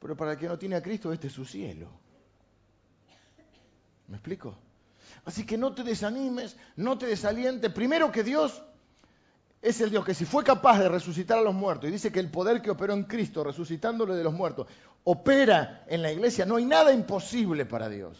Pero para el que no tiene a Cristo, este es su cielo. ¿Me explico? Así que no te desanimes, no te desalientes. Primero que Dios es el Dios que si fue capaz de resucitar a los muertos, y dice que el poder que operó en Cristo, resucitándole de los muertos, opera en la iglesia, no hay nada imposible para Dios.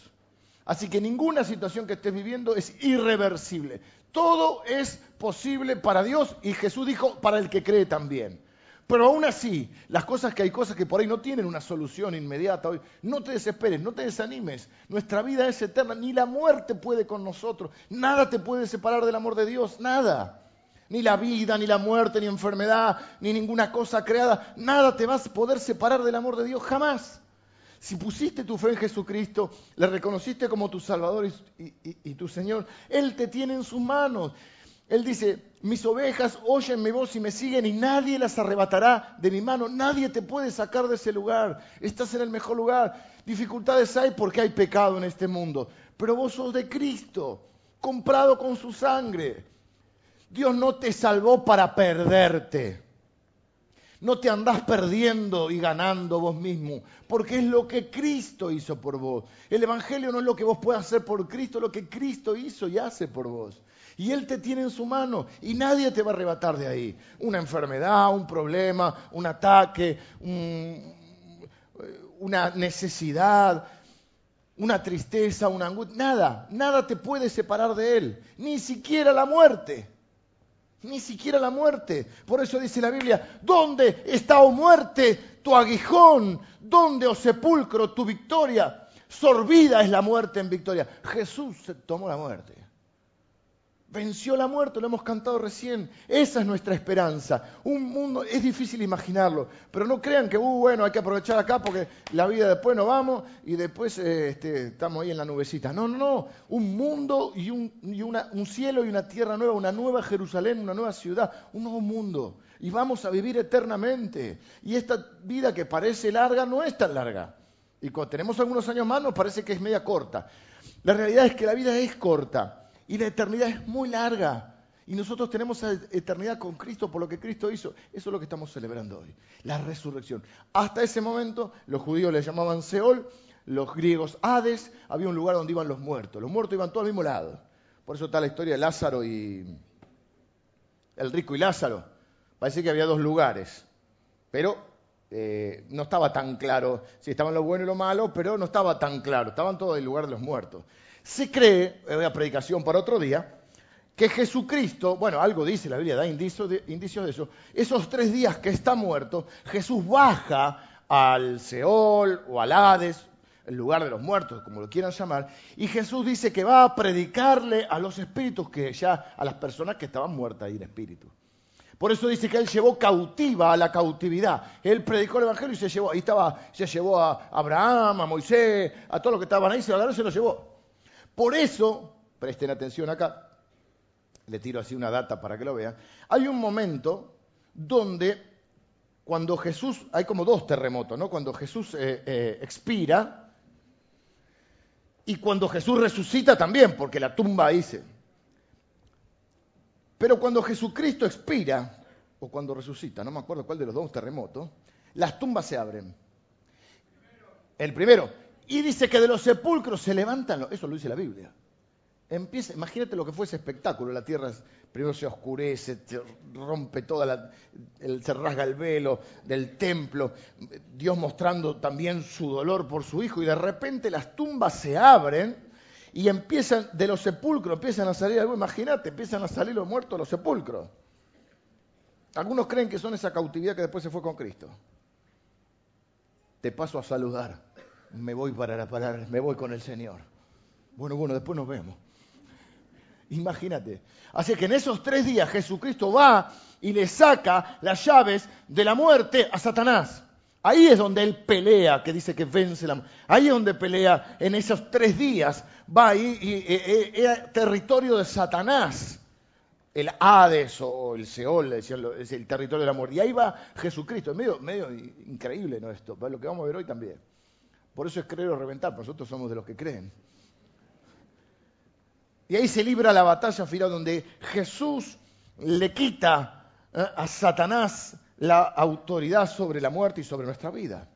Así que ninguna situación que estés viviendo es irreversible. Todo es posible para Dios y Jesús dijo para el que cree también. Pero aún así, las cosas que hay cosas que por ahí no tienen una solución inmediata hoy, no te desesperes, no te desanimes. Nuestra vida es eterna, ni la muerte puede con nosotros. Nada te puede separar del amor de Dios, nada. Ni la vida, ni la muerte, ni enfermedad, ni ninguna cosa creada, nada te va a poder separar del amor de Dios jamás. Si pusiste tu fe en Jesucristo, le reconociste como tu Salvador y tu Señor, Él te tiene en sus manos. Él dice, mis ovejas oyen mi voz y me siguen y nadie las arrebatará de mi mano. Nadie te puede sacar de ese lugar. Estás en el mejor lugar. Dificultades hay porque hay pecado en este mundo. Pero vos sos de Cristo, comprado con su sangre. Dios no te salvó para perderte. No te andás perdiendo y ganando vos mismo, porque es lo que Cristo hizo por vos. El Evangelio no es lo que vos puedas hacer por Cristo, es lo que Cristo hizo y hace por vos. Y Él te tiene en su mano y nadie te va a arrebatar de ahí. Una enfermedad, un problema, un ataque, una necesidad, una tristeza, una angustia. Nada, nada te puede separar de Él. Ni siquiera la muerte. Ni siquiera la muerte. Por eso dice la Biblia, ¿dónde está, o oh muerte, tu aguijón? ¿Dónde, o oh sepulcro, tu victoria? Sorbida es la muerte en victoria. Jesús tomó la muerte. Venció la muerte, lo hemos cantado recién. Esa es nuestra esperanza. Un mundo, es difícil imaginarlo, pero no crean que, uh, bueno, hay que aprovechar acá porque la vida después no vamos y después eh, este, estamos ahí en la nubecita. No, no, no. Un mundo y, un, un cielo y una tierra nueva, una nueva Jerusalén, una nueva ciudad, un nuevo mundo. Y vamos a vivir eternamente. Y esta vida que parece larga no es tan larga. Y cuando tenemos algunos años más nos parece que es media corta. La realidad es que la vida es corta. Y la eternidad es muy larga. Y nosotros tenemos eternidad con Cristo por lo que Cristo hizo. Eso es lo que estamos celebrando hoy, la resurrección. Hasta ese momento los judíos le llamaban Seol, los griegos Hades, había un lugar donde iban los muertos. Los muertos iban todos al mismo lado. Por eso está la historia de Lázaro y el rico y Lázaro. Parece que había dos lugares, pero eh, no estaba tan claro si estaban lo bueno y lo malo, pero no estaba tan claro. Estaban todos en el lugar de los muertos. Se cree, es una predicación para otro día, que Jesucristo, bueno, algo dice la Biblia, da indicios de, eso, esos tres días que está muerto, Jesús baja al Seol o al Hades, el lugar de los muertos, como lo quieran llamar, y Jesús dice que va a predicarle a los espíritus que ya, a las personas que estaban muertas ahí en espíritu. Por eso dice que él llevó cautiva a la cautividad. Él predicó el evangelio y se llevó, ahí estaba, se llevó a Abraham, a Moisés, a todos los que estaban ahí, se lo, se lo llevó. Por eso, presten atención acá, le tiro así una data para que lo vean, hay un momento donde cuando Jesús, hay como dos terremotos, ¿no? Cuando Jesús eh, eh, expira y cuando Jesús resucita también, porque la tumba dice. Pero cuando Jesucristo expira, o cuando resucita, no me acuerdo cuál de los dos terremotos, las tumbas se abren. El primero, y dice que de los sepulcros se levantan, eso lo dice la Biblia. Empieza, imagínate lo que fue ese espectáculo, la tierra primero se oscurece, se rompe toda la, se rasga el velo del templo, Dios mostrando también su dolor por su hijo y de repente las tumbas se abren y empiezan de los sepulcros, empiezan a salir, imagínate, empiezan a salir los muertos de los sepulcros. Algunos creen que son esa cautividad que después se fue con Cristo. Te paso a saludar me voy para la me voy con el Señor. Bueno, bueno, después nos vemos. Imagínate. Así que en esos tres días Jesucristo va y le saca las llaves de la muerte a Satanás. Ahí es donde él pelea, que dice que vence la Ahí es donde pelea en esos tres días. Va ahí y, es territorio de Satanás. El Hades o el Seol, es el territorio de la muerte. Y ahí va Jesucristo. Es medio, medio increíble ¿no? esto, lo que vamos a ver hoy también. Por eso es creer o reventar, nosotros somos de los que creen. Y ahí se libra la batalla final donde Jesús le quita ¿eh? a Satanás la autoridad sobre la muerte y sobre nuestra vida.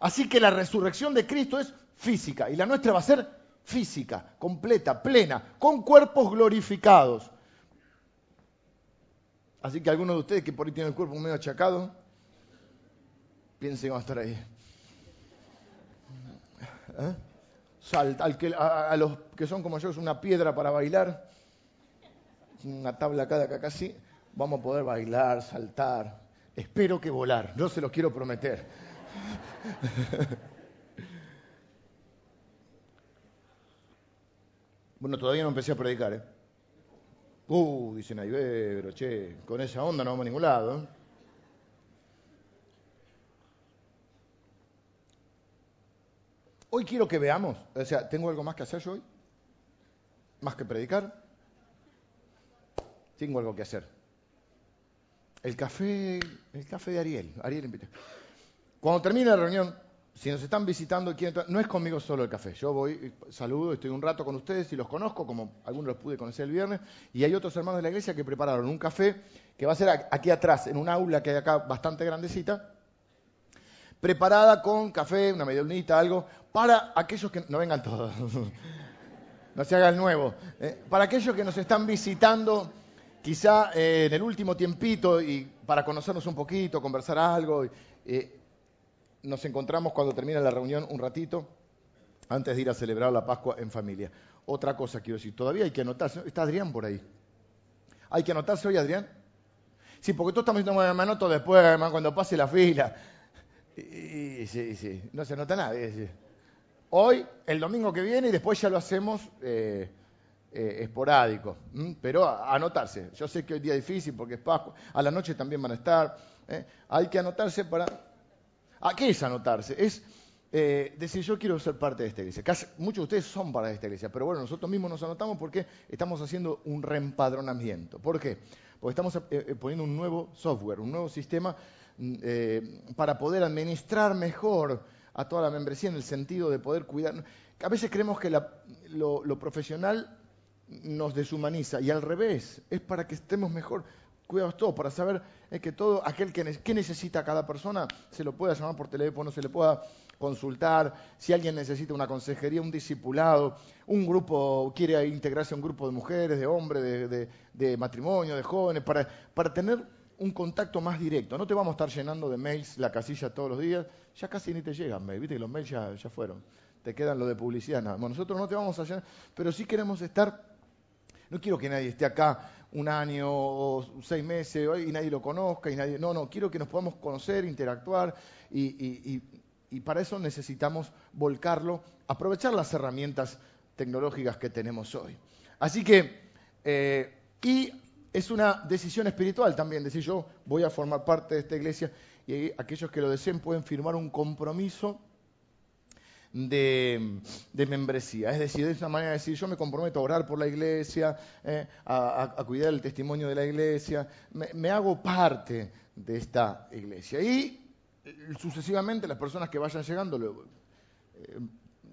Así que la resurrección de Cristo es física y la nuestra va a ser física, completa, plena, con cuerpos glorificados. Así que algunos de ustedes que por ahí tienen el cuerpo medio achacado, piensen que van a estar ahí. ¿Eh? a, los que son como yo es una piedra para bailar, una tabla cada acá casi, vamos a poder bailar, saltar, espero que volar, no se los quiero prometer. bueno, todavía no empecé a predicar, ¿eh? Uh, dicen ahí, pero che, con esa onda no vamos a ningún lado. ¿eh? Hoy quiero que veamos, o sea, ¿tengo algo más que hacer yo hoy? ¿Más que predicar? Tengo algo que hacer. El café, el café de Ariel, Ariel invita. Cuando termine la reunión, si nos están visitando, no es conmigo solo el café. Yo voy, saludo, estoy un rato con ustedes y los conozco, como algunos los pude conocer el viernes. Y hay otros hermanos de la iglesia que prepararon un café que va a ser aquí atrás, en un aula que hay acá bastante grandecita, preparada con café, una medianita, algo, para aquellos que no vengan todos, no se haga el nuevo, eh, para aquellos que nos están visitando quizá eh, en el último tiempito y para conocernos un poquito, conversar algo, eh, nos encontramos cuando termina la reunión un ratito antes de ir a celebrar la Pascua en familia. Otra cosa quiero decir, todavía hay que anotarse, está Adrián por ahí. ¿Hay que anotarse hoy, Adrián? Sí, porque tú estás diciendo, me anoto después, además, cuando pase la fila. Y, sí, sí, no se nota nada. Hoy, el domingo que viene y después ya lo hacemos eh, eh, esporádico. Pero anotarse. Yo sé que hoy día es difícil porque es Pascua. A la noche también van a estar. ¿eh? Hay que anotarse para... ¿A qué es anotarse? Es decir, yo quiero ser parte de esta iglesia. muchos de ustedes son para esta iglesia, pero bueno, nosotros mismos nos anotamos porque estamos haciendo un reempadronamiento. ¿Por qué? Porque estamos poniendo un nuevo software, un nuevo sistema eh, para poder administrar mejor a toda la membresía en el sentido de poder cuidar. A veces creemos que lo, profesional nos deshumaniza y al revés, es para que estemos mejor cuidados todos, para saber que todo aquel que, necesita cada persona se lo pueda llamar por teléfono, se le pueda consultar, si alguien necesita una consejería, un discipulado, un grupo, quiere integrarse a un grupo de mujeres, de hombres, de, matrimonio, de jóvenes, para, para tener un contacto más directo. No te vamos a estar llenando de mails la casilla todos los días. Ya casi ni te llegan mails, viste que los mails ya, fueron. Te quedan lo de publicidad nada. Bueno, nosotros no te vamos a llenar, pero sí queremos estar. No quiero que nadie esté acá un año o seis meses y nadie lo conozca y nadie. No, no, quiero que nos podamos conocer, interactuar y, para eso necesitamos volcarlo, aprovechar las herramientas tecnológicas que tenemos hoy. Así que, eh, y es una decisión espiritual también, decir yo voy a formar parte de esta iglesia y aquellos que lo deseen pueden firmar un compromiso de, membresía. Es decir, es una manera de decir yo me comprometo a orar por la iglesia, eh, a, cuidar el testimonio de la iglesia, me, hago parte de esta iglesia. Y sucesivamente las personas que vayan llegando, eh,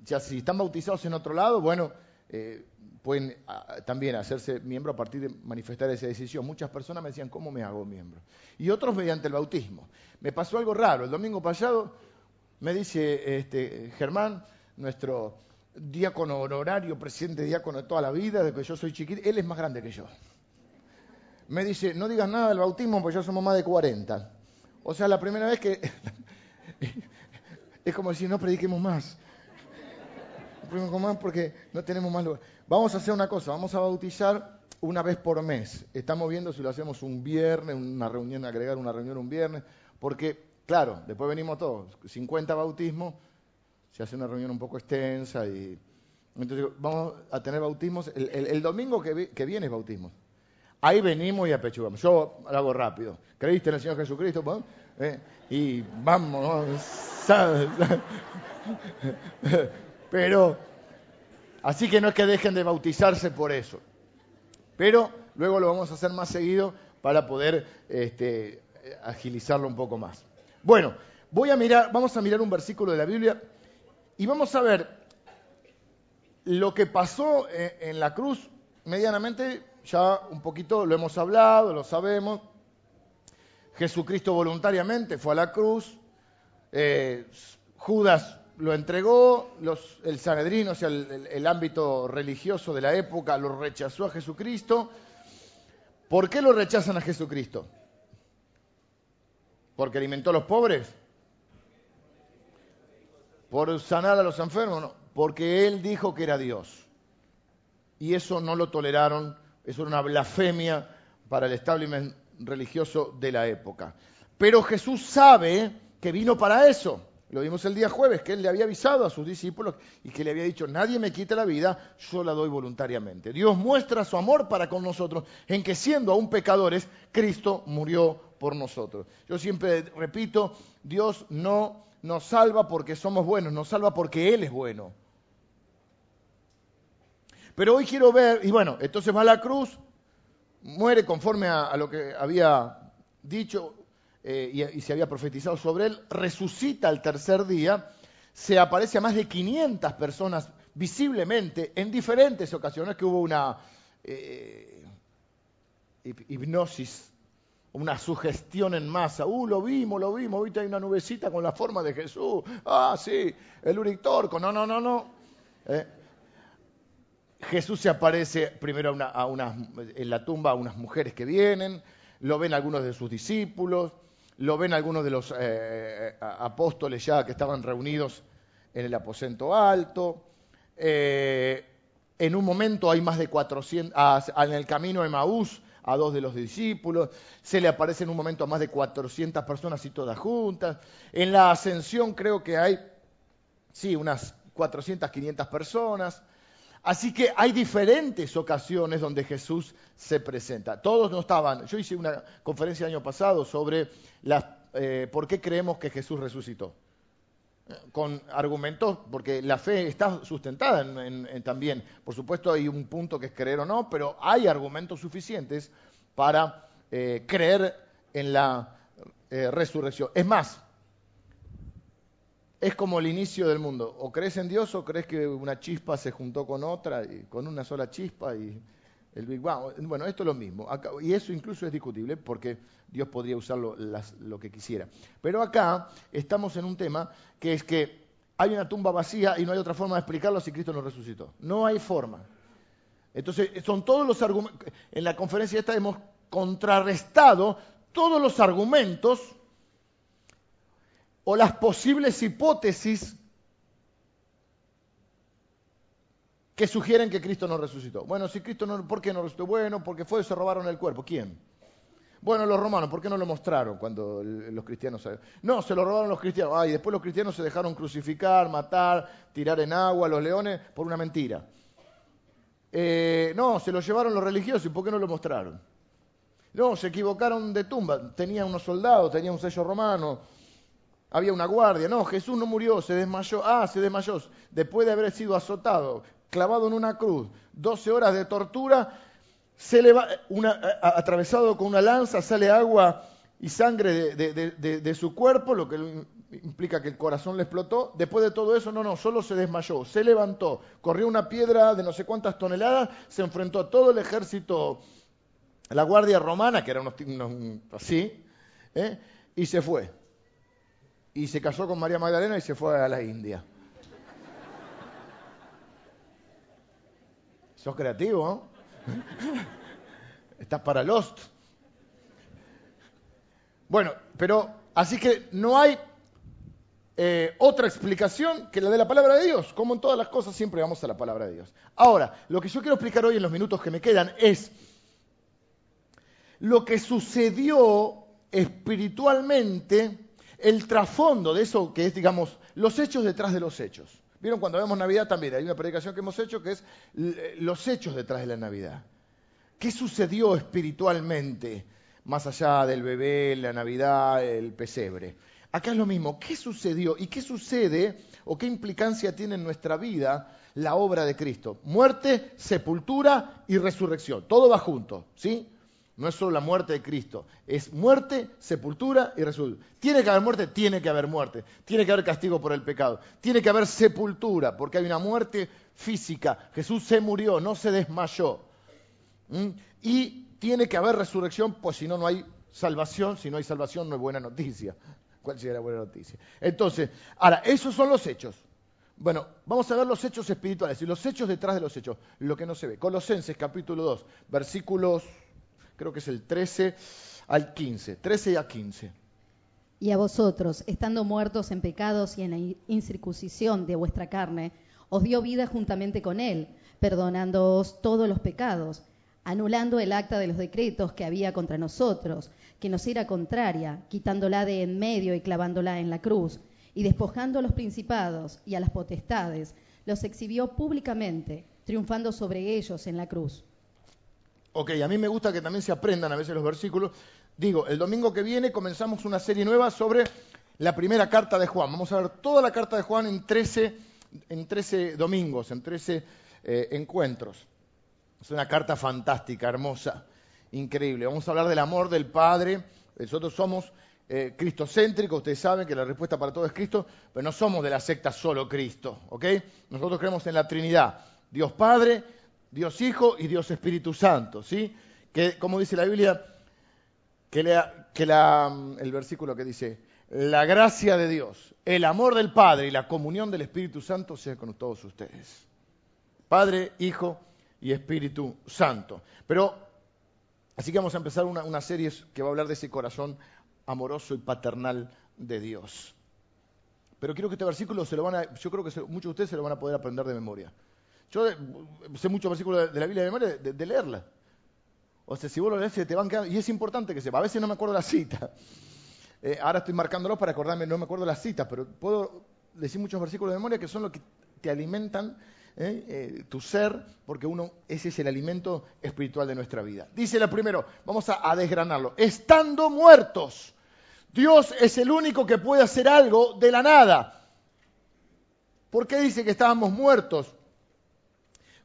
ya si están bautizados en otro lado, bueno, eh, pueden también hacerse miembro a partir de manifestar esa decisión. Muchas personas me decían, ¿cómo me hago miembro? Y otros mediante el bautismo. Me pasó algo raro. El domingo pasado me dice este, Germán, nuestro diácono honorario, presidente diácono de toda la vida, de que yo soy chiquito, él es más grande que yo. Me dice, no digas nada del bautismo porque ya somos más de 40. O sea, la primera vez que... es como decir, no prediquemos más. No prediquemos más porque no tenemos más lugar. Vamos a hacer una cosa, vamos a bautizar una vez por mes. Estamos viendo si lo hacemos un viernes, una reunión, agregar una reunión un viernes, porque, claro, después venimos todos, 50 bautismos, se hace una reunión un poco extensa y... Entonces vamos a tener bautismos, el, domingo que, viene es bautismo. Ahí venimos y apechugamos. Yo lo hago rápido. ¿Creíste en el Señor Jesucristo? ¿Eh? Y vamos, Pero Así que no es que dejen de bautizarse por eso. Pero luego lo vamos a hacer más seguido para poder este, agilizarlo un poco más. Bueno, voy a mirar, vamos a mirar un versículo de la Biblia y vamos a ver lo que pasó eh, en la cruz medianamente, ya un poquito lo hemos hablado, lo sabemos. Jesucristo voluntariamente fue a la cruz, eh, Judas lo entregó, el Sanedrín, o sea, el, ámbito religioso de la época, lo rechazó a Jesucristo. ¿Por qué lo rechazan a Jesucristo? ¿Porque alimentó a los pobres? ¿Por sanar a los enfermos? Porque él dijo que era Dios. Y eso no lo toleraron, eso era una blasfemia para el establishment religioso de la época. Pero Jesús sabe que vino para eso. Lo vimos el día jueves, que él le había avisado a sus discípulos y que le había dicho, nadie me quita la vida, yo la doy voluntariamente. Dios muestra su amor para con nosotros en que siendo aún pecadores, Cristo murió por nosotros. Yo siempre repito, Dios no nos salva porque somos buenos, nos salva porque Él es bueno. Pero hoy quiero ver, y bueno, entonces va a la cruz, muere conforme a, lo que había dicho eh, y, se había profetizado sobre él, resucita al tercer día, se aparece a más de 500 personas visiblemente en diferentes ocasiones que hubo una eh, hipnosis, una sugestión en masa. Uh, lo vimos, lo vimos, ahorita hay una nubecita con la forma de Jesús. Ah, sí, el Urictorco. No, no, no, no. Eh, Jesús se aparece primero en la tumba a unas mujeres que vienen, lo ven algunos de sus discípulos, lo ven algunos de los eh, apóstoles ya que estaban reunidos en el aposento alto. Eh, en un momento hay más de 400, en el camino de Maús a dos de los discípulos, se le aparece en un momento a más de 400 personas y todas juntas. En la ascensión creo que hay, sí, unas 400, 500 personas. Así que hay diferentes ocasiones donde Jesús se presenta. Todos no estaban. Yo hice una conferencia el año pasado sobre eh, por qué creemos que Jesús resucitó. Con argumentos, porque la fe está sustentada también. Por supuesto, hay un punto que es creer o no, pero hay argumentos suficientes para eh, creer en la eh, resurrección. Es más, es como el inicio del mundo. O crees en Dios o crees que una chispa se juntó con otra, y con una sola chispa y el Big Bang. Bueno, esto es lo mismo. y eso incluso es discutible porque Dios podría usarlo lo que quisiera. Pero acá estamos en un tema que es que hay una tumba vacía y no hay otra forma de explicarlo si Cristo no resucitó. No hay forma. Entonces, son todos los argumentos. En la conferencia esta hemos contrarrestado todos los argumentos o las posibles hipótesis que sugieren que Cristo no resucitó. Bueno, si Cristo no, ¿por qué no resucitó? Bueno, porque fue y se robaron el cuerpo. ¿Quién? Bueno, los romanos, ¿por qué no lo mostraron cuando los cristianos... No, se lo robaron los cristianos. Ay, después los cristianos se dejaron crucificar, matar, tirar en agua a los leones por una mentira. Eh, no, se lo llevaron los religiosos, ¿y por qué no lo mostraron? No, se equivocaron de tumba. Tenía unos soldados, tenía un sello romano había una guardia. No, Jesús no murió, se desmayó. Ah, se desmayó. Después de haber sido azotado, clavado en una cruz, 12 horas de tortura, atravesado con una lanza, sale agua y sangre de, su cuerpo, lo que implica que el corazón le explotó. Después de todo eso, no, no, solo se desmayó, se levantó, corrió una piedra de no sé cuántas toneladas, se enfrentó a todo el ejército, la guardia romana, que era unos, así, ¿eh? y se fue y se casó con María Magdalena y se fue a la India. Sos creativo, ¿no? Estás para Lost. Bueno, pero así que no hay eh, otra explicación que la de la palabra de Dios. Como en todas las cosas siempre vamos a la palabra de Dios. Ahora, lo que yo quiero explicar hoy en los minutos que me quedan es lo que sucedió espiritualmente el trasfondo de eso que es, digamos, los hechos detrás de los hechos. ¿Vieron? Cuando vemos Navidad también hay una predicación que hemos hecho que es los hechos detrás de la Navidad. ¿Qué sucedió espiritualmente más allá del bebé, la Navidad, el pesebre? Acá es lo mismo. ¿Qué sucedió y qué sucede o qué implicancia tiene en nuestra vida la obra de Cristo? Muerte, sepultura y resurrección. Todo va junto, ¿sí? No es solo la muerte de Cristo, es muerte, sepultura y resurrección. ¿Tiene que haber muerte? Tiene que haber muerte. Tiene que haber castigo por el pecado. Tiene que haber sepultura, porque hay una muerte física. Jesús se murió, no se desmayó. ¿Mm? Y tiene que haber resurrección, pues si no, no hay salvación. Si no hay salvación, no hay buena noticia. ¿Cuál sería la buena noticia? Entonces, ahora, esos son los hechos. Bueno, vamos a ver los hechos espirituales y los hechos detrás de los hechos, lo que no se ve. Colosenses capítulo 2, versículos, creo que es el 13 al 15, 13 y a 15. Y a vosotros, estando muertos en pecados y en la incircuncisión de vuestra carne, os dio vida juntamente con él, perdonándoos todos los pecados, anulando el acta de los decretos que había contra nosotros, que nos era contraria, quitándola de en medio y clavándola en la cruz y despojando a los principados y a las potestades, los exhibió públicamente, triunfando sobre ellos en la cruz. Ok, a mí me gusta que también se aprendan a veces los versículos. Digo, el domingo que viene comenzamos una serie nueva sobre la primera carta de Juan. Vamos a ver toda la carta de Juan en 13, en 13 domingos, en 13 eh, encuentros. Es una carta fantástica, hermosa, increíble. Vamos a hablar del amor del Padre. Nosotros somos eh, cristocéntrico, ustedes saben que la respuesta para todo es Cristo, pero no somos de la secta solo Cristo, ¿ok? Nosotros creemos en la Trinidad, Dios Padre, Dios Hijo y Dios Espíritu Santo, ¿sí? Que, como dice la Biblia, que, que la, mm, el versículo que dice, la gracia de Dios, el amor del Padre y la comunión del Espíritu Santo sea con todos ustedes. Padre, Hijo y Espíritu Santo. Pero, así que vamos a empezar una, una serie que va a hablar de ese corazón amoroso y paternal de Dios. Pero quiero que este versículo se lo van a, yo creo que muchos de ustedes se lo van a poder aprender de memoria. Yo sé muchos versículos de la Biblia de memoria de, leerla. O sea, si vos lo lees, te van quedando, y es importante que sepa. A veces no me acuerdo la cita. Eh, ahora estoy marcándolo para acordarme, no me acuerdo la cita, pero puedo decir muchos versículos de memoria que son los que te alimentan ¿eh? Eh, tu ser, porque uno, ese es el alimento espiritual de nuestra vida. Dice la primero, vamos a desgranarlo. Estando muertos Dios es el único que puede hacer algo de la nada. ¿Por qué dice que estábamos muertos?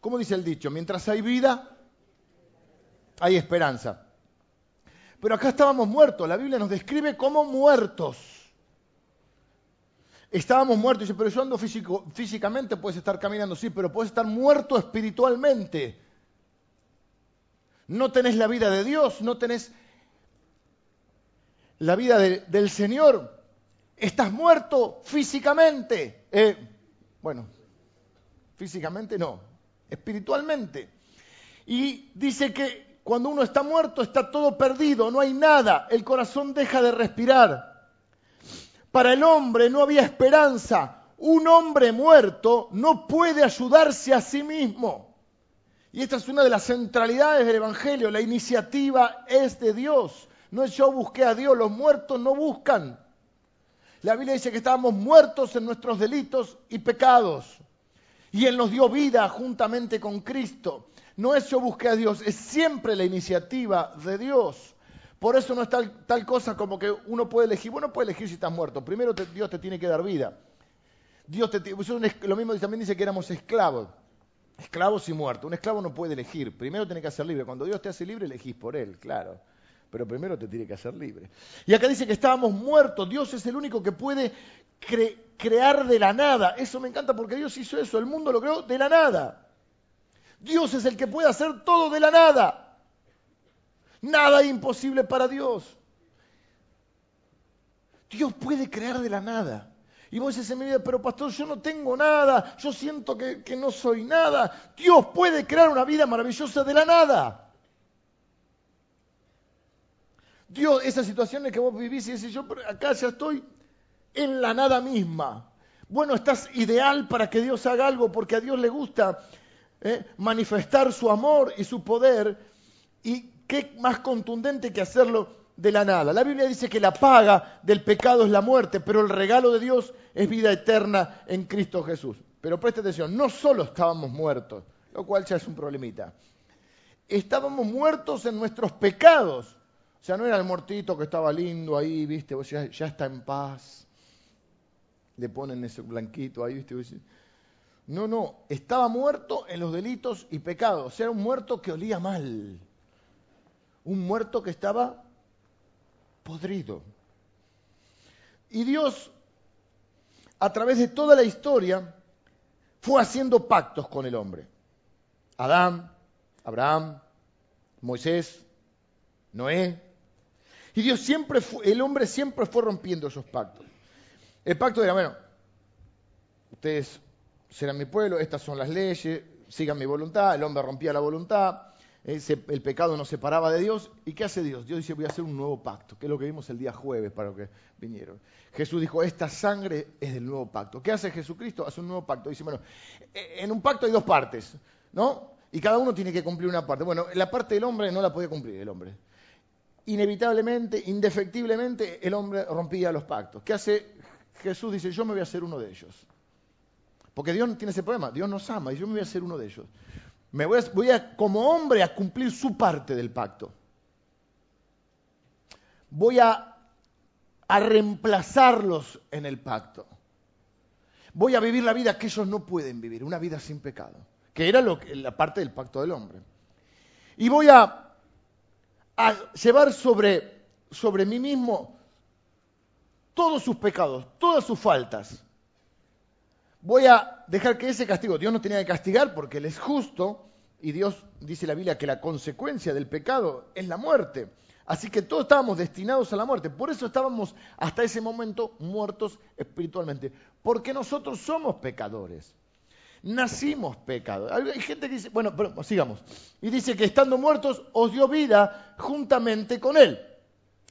¿Cómo dice el dicho? Mientras hay vida, hay esperanza. Pero acá estábamos muertos. La Biblia nos describe como muertos. Estábamos muertos. Dice, pero yo ando físico, físicamente, puedes estar caminando, sí, pero puedes estar muerto espiritualmente. No tenés la vida de Dios, no tenés la vida del Señor, estás muerto físicamente. Eh, bueno, físicamente no, espiritualmente. Y dice que cuando uno está muerto está todo perdido, no hay nada, el corazón deja de respirar. Para el hombre no había esperanza. Un hombre muerto no puede ayudarse a sí mismo. Y esta es una de las centralidades del Evangelio. La iniciativa es de Dios. No es yo busqué a Dios, los muertos no buscan. La Biblia dice que estábamos muertos en nuestros delitos y pecados. Y Él nos dio vida juntamente con Cristo. No es yo busqué a Dios, es siempre la iniciativa de Dios. Por eso no es tal, tal cosa como que uno puede elegir. Bueno, puede elegir si estás muerto. Primero Dios te tiene que dar vida. Dios te, lo mismo también dice que éramos esclavos. Esclavos y muertos. Un esclavo no puede elegir. Primero tiene que ser libre. Cuando Dios te hace libre, elegís por Él, claro pero primero te tiene que hacer libre. Y acá dice que estábamos muertos, Dios es el único que puede crear de la nada. Eso me encanta porque Dios hizo eso, el mundo lo creó de la nada. Dios es el que puede hacer todo de la nada. Nada imposible para Dios. Dios puede crear de la nada. Y vos dices en mi vida, pero pastor, yo no tengo nada, yo siento que, que no soy nada. Dios puede crear una vida maravillosa de la nada. Dios, esas situaciones que vos vivís y decís, yo acá ya estoy en la nada misma. Bueno, estás ideal para que Dios haga algo porque a Dios le gusta ¿eh? manifestar su amor y su poder. Y qué más contundente que hacerlo de la nada. La Biblia dice que la paga del pecado es la muerte, pero el regalo de Dios es vida eterna en Cristo Jesús. Pero preste atención, no solo estábamos muertos, lo cual ya es un problemita. Estábamos muertos en nuestros pecados. O sea, no era el muertito que estaba lindo ahí, viste, ya está en paz. Le ponen ese blanquito ahí, viste. No, no, estaba muerto en los delitos y pecados. Era un muerto que olía mal. Un muerto que estaba podrido. Y Dios, a través de toda la historia, fue haciendo pactos con el hombre. Adán, Abraham, Moisés, Noé, Y Dios siempre, fue, el hombre siempre fue rompiendo esos pactos. El pacto era, bueno, ustedes serán mi pueblo, estas son las leyes, sigan mi voluntad, el hombre rompía la voluntad, el pecado nos separaba de Dios. ¿Y qué hace Dios? Dios dice, voy a hacer un nuevo pacto, que es lo que vimos el día jueves para los que vinieron. Jesús dijo, esta sangre es del nuevo pacto. ¿Qué hace Jesucristo? Hace un nuevo pacto. Dice, bueno, en un pacto hay dos partes, ¿no? Y cada uno tiene que cumplir una parte. Bueno, la parte del hombre no la podía cumplir el hombre. Inevitablemente, indefectiblemente, el hombre rompía los pactos. ¿Qué hace Jesús? Dice, yo me voy a hacer uno de ellos. Porque Dios tiene ese problema, Dios nos ama y yo me voy a hacer uno de ellos. Me voy a, como hombre a cumplir su parte del pacto. Voy a, a reemplazarlos en el pacto. Voy a vivir la vida que ellos no pueden vivir, una vida sin pecado, que era lo, la parte del pacto del hombre. Y voy a, a llevar sobre, sobre mí mismo todos sus pecados, todas sus faltas voy a dejar que ese castigo, Dios no tenía que castigar porque Él es justo y Dios dice la Biblia que la consecuencia del pecado es la muerte. Así que todos estábamos destinados a la muerte. Por eso estábamos hasta ese momento muertos espiritualmente. Porque nosotros somos pecadores. Nacimos pecadores. Hay gente que dice, bueno, pero sigamos. Y dice que estando muertos os dio vida juntamente con Él.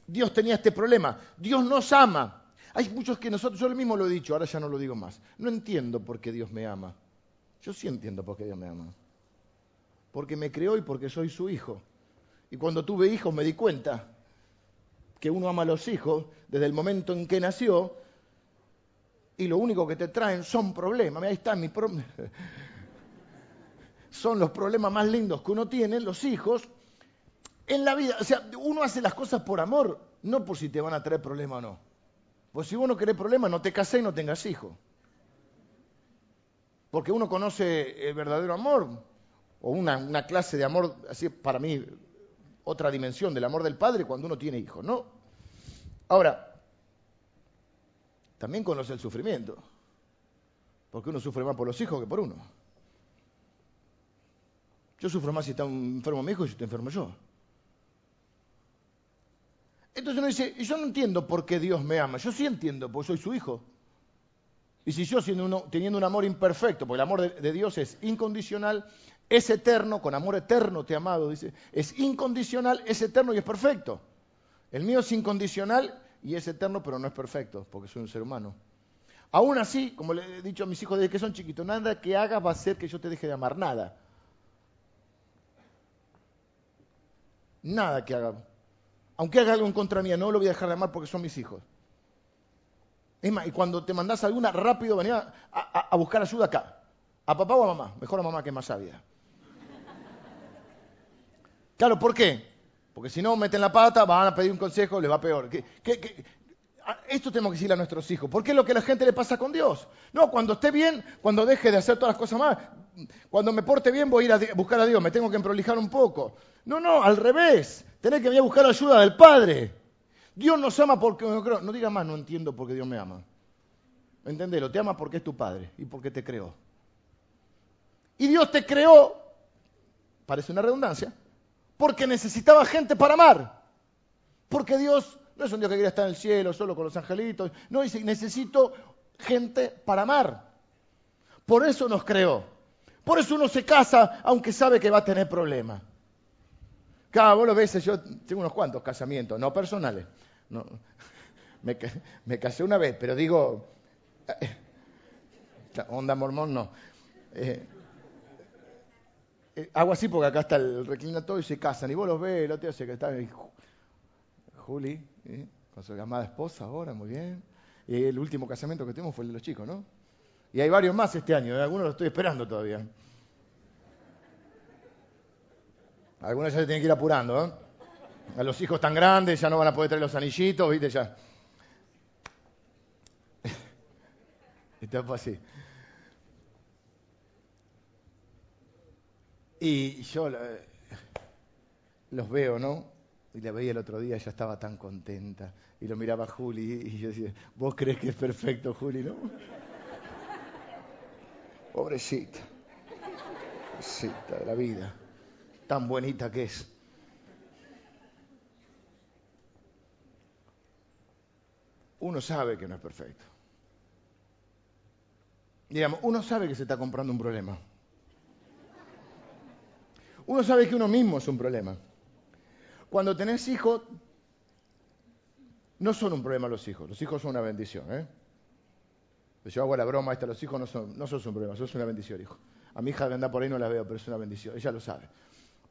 Dios tenía este problema. Dios nos ama. Hay muchos que nosotros, yo mismo lo he dicho, ahora ya no lo digo más. No entiendo por qué Dios me ama. Yo sí entiendo por qué Dios me ama. Porque me creó y porque soy su hijo. Y cuando tuve hijos me di cuenta que uno ama a los hijos desde el momento en que nació y lo único que te traen son problemas. Ahí están mis problemas. Son los problemas más lindos que uno tiene, los hijos, en la vida. O sea, uno hace las cosas por amor, no por si te van a traer problemas o no. Pues si vos no querés problemas, no te casés y no tengas hijos. Porque uno conoce el verdadero amor, o una, clase de amor, así para mí, otra dimensión del amor del padre cuando uno tiene hijos, ¿no? Ahora, también conoce el sufrimiento, porque uno sufre más por los hijos que por uno. Yo sufro más si está enfermo mi hijo y si está enfermo yo. Entonces uno dice, y yo no entiendo por qué Dios me ama. Yo sí entiendo, porque soy su hijo. Y si yo teniendo un amor imperfecto, porque el amor de, Dios es incondicional, es eterno, con amor eterno te he amado, dice, es incondicional, es eterno y es perfecto. El mío es incondicional y es eterno, pero no es perfecto, porque soy un ser humano. Aún así, como le he dicho a mis hijos desde que son chiquitos, nada que hagas va a hacer que yo te deje de amar, nada. Nada que haga aunque haga algo en contra mía, no lo voy a dejar de amar porque son mis hijos. Es más, y cuando te mandás alguna, rápido venía a, buscar ayuda acá. ¿A papá o a mamá? Mejor a mamá que es más sabia. Claro, ¿por qué? Porque si no meten la pata, van a pedir un consejo, les va peor. Esto tenemos que decirle a nuestros hijos. ¿Por qué es lo que a la gente le pasa con Dios? No, cuando esté bien, cuando deje de hacer todas las cosas mal, cuando me porte bien voy a ir a buscar a Dios, me tengo que emprolijar un poco. No, no, al revés. Tenés que venir a buscar ayuda del Padre. Dios nos ama porque no creo. No diga más, no entiendo por qué Dios me ama. Entendelo, te ama porque es tu Padre y porque te creó. Y Dios te creó, parece una redundancia, porque necesitaba gente para amar. Porque Dios no es un Dios que quiere estar en el cielo solo con los angelitos. No, dice, necesito gente para amar. Por eso nos creó. Por eso uno se casa aunque sabe que va a tener problemas. Cada vos lo ves, yo tengo unos cuantos casamientos, no personales. Me, casé una vez, pero digo, eh, onda mormón no. Eh, eh, hago así porque acá está el reclinatorio y se casan. Y vos los ves, el otro día se que está Juli, con su amada esposa ahora, muy bien. Y el último casamiento que tuvimos fue el de los chicos, ¿no? Y hay varios más este año, algunos los estoy esperando todavía. Algunos ya se tienen que ir apurando, ¿eh? A los hijos tan grandes ya no van a poder traer los anillitos, ¿viste? Ya. Fue así. Y yo los veo, ¿no? Y la veía el otro día, ella estaba tan contenta. Y lo miraba Juli y yo decía, ¿vos crees que es perfecto, Juli, no? Pobrecita. Pobrecita de la vida tan bonita que es. uno sabe que no es perfecto. Digamos, uno sabe que se está comprando un problema. Uno sabe que uno mismo es un problema. Cuando tenés hijos, no son un problema los hijos, los hijos son una bendición. ¿eh? Yo hago la broma esta, los hijos no son, no son un problema, son una bendición, hijo. A mi hija que anda por ahí no la veo, pero es una bendición, ella lo sabe.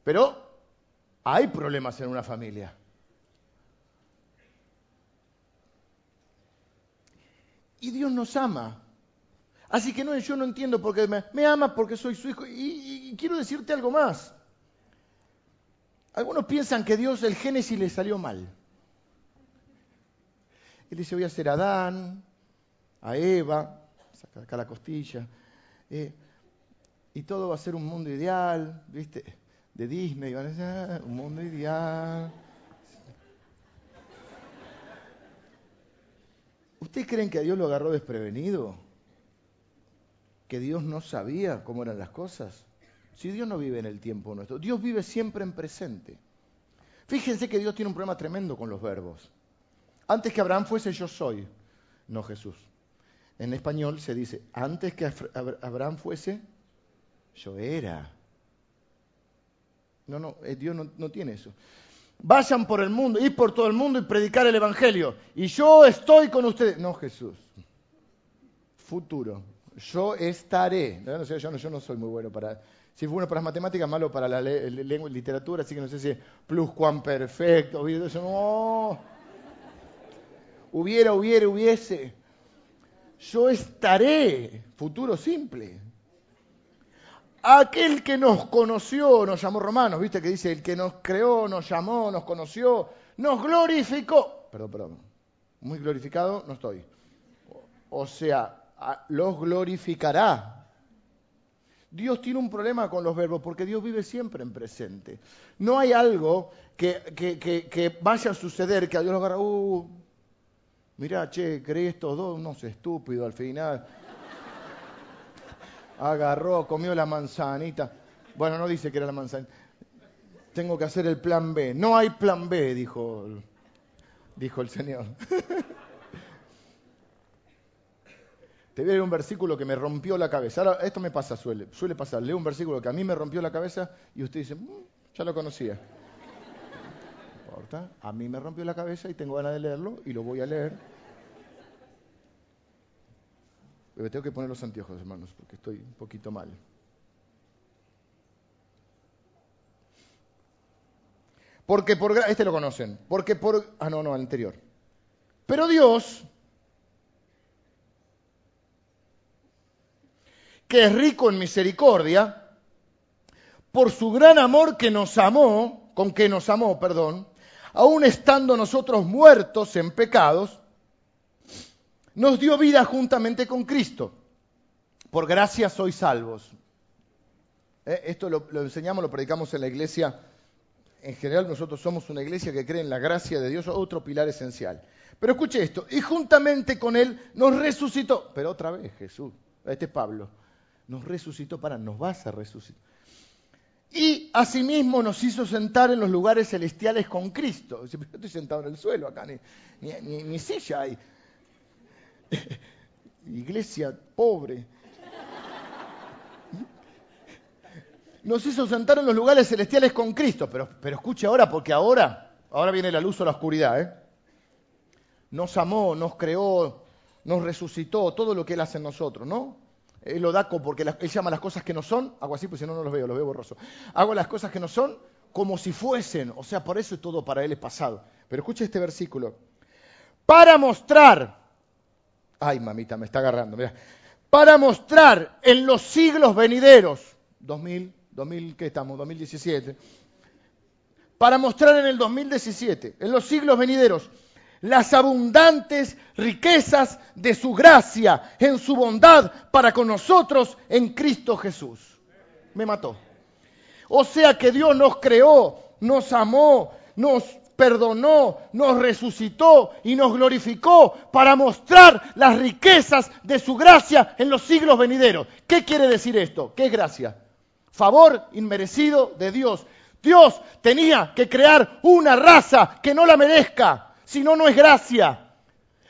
Pero hay problemas en una familia. Y Dios nos ama. Así que no, yo no entiendo por qué me, ama porque soy su hijo. Y, quiero decirte algo más. Algunos piensan que Dios, el Génesis le salió mal. Él dice, voy a ser a Adán, a Eva, saca acá la costilla, eh, y todo va a ser un mundo ideal, ¿viste? De Disney, van a ah, un mundo ideal. ¿Ustedes creen que a Dios lo agarró desprevenido? ¿Que Dios no sabía cómo eran las cosas? Si Dios no vive en el tiempo nuestro, Dios vive siempre en presente. Fíjense que Dios tiene un problema tremendo con los verbos. Antes que Abraham fuese yo soy, no Jesús. En español se dice, antes que Abraham fuese, yo era. No, no, eh, Dios no, tiene eso. Vayan por el mundo, ir por todo el mundo y predicar el Evangelio. Y yo estoy con ustedes. No, Jesús. Futuro. Yo estaré. yo, no, yo no soy muy bueno para si fue bueno para las matemáticas, malo para la lengua y literatura, así que no sé si plus cuan perfecto, no. Hubiera, hubiera, hubiese. Yo estaré, futuro simple. Aquel que nos conoció, nos llamó romanos, viste que dice, el que nos creó, nos llamó, nos conoció, nos glorificó. Perdón, perdón. Muy glorificado no estoy. O sea, los glorificará Dios tiene un problema con los verbos porque Dios vive siempre en presente. No hay algo que, vaya a suceder que a Dios lo agarra, uh, mirá, che, creí estos dos, no sé, estúpido al final. Agarró, comió la manzanita. Bueno, no dice que era la manzanita. Tengo que hacer el plan B. No hay plan B, dijo, dijo el Señor. Te voy a un versículo que me rompió la cabeza. Ahora, esto me pasa, suele, suele pasar. Leo un versículo que a mí me rompió la cabeza y usted dice, mm, ya lo conocía. No importa, a mí me rompió la cabeza y tengo ganas de leerlo y lo voy a leer. Tengo que poner los anteojos, hermanos, porque estoy un poquito mal. Porque por este lo conocen. Porque por ah no, no, anterior. Pero Dios que es rico en misericordia, por su gran amor que nos amó, con que nos amó, perdón, aun estando nosotros muertos en pecados, nos dio vida juntamente con Cristo. Por gracia sois salvos. Eh, esto lo, enseñamos, lo predicamos en la iglesia. En general nosotros somos una iglesia que cree en la gracia de Dios, otro pilar esencial. Pero escuche esto, y juntamente con Él nos resucitó. Pero otra vez Jesús, este es Pablo nos resucitó para, nos vas a resucitar. Y asimismo nos hizo sentar en los lugares celestiales con Cristo. Yo estoy sentado en el suelo acá, ni, ni, ni silla hay. Iglesia pobre. Nos hizo sentar en los lugares celestiales con Cristo. Pero, pero escuche ahora, porque ahora, ahora viene la luz o la oscuridad. ¿eh? Nos amó, nos creó, nos resucitó, todo lo que Él hace en nosotros, ¿no? Él lo da porque él llama las cosas que no son, hago así, pues si no, no los veo, los veo borroso. Hago las cosas que no son como si fuesen, o sea, por eso todo para él es pasado. Pero escucha este versículo. Para mostrar, ay mamita, me está agarrando, para mostrar en los siglos venideros, 2000, 2000, ¿qué estamos? 2017. Para mostrar en el 2017, en los siglos venideros, las abundantes riquezas de su gracia en su bondad para con nosotros en Cristo Jesús. Me mató. O sea que Dios nos creó, nos amó, nos perdonó, nos resucitó y nos glorificó para mostrar las riquezas de su gracia en los siglos venideros. ¿Qué quiere decir esto? ¿Qué es gracia? Favor inmerecido de Dios. Dios tenía que crear una raza que no la merezca, si no, no es gracia.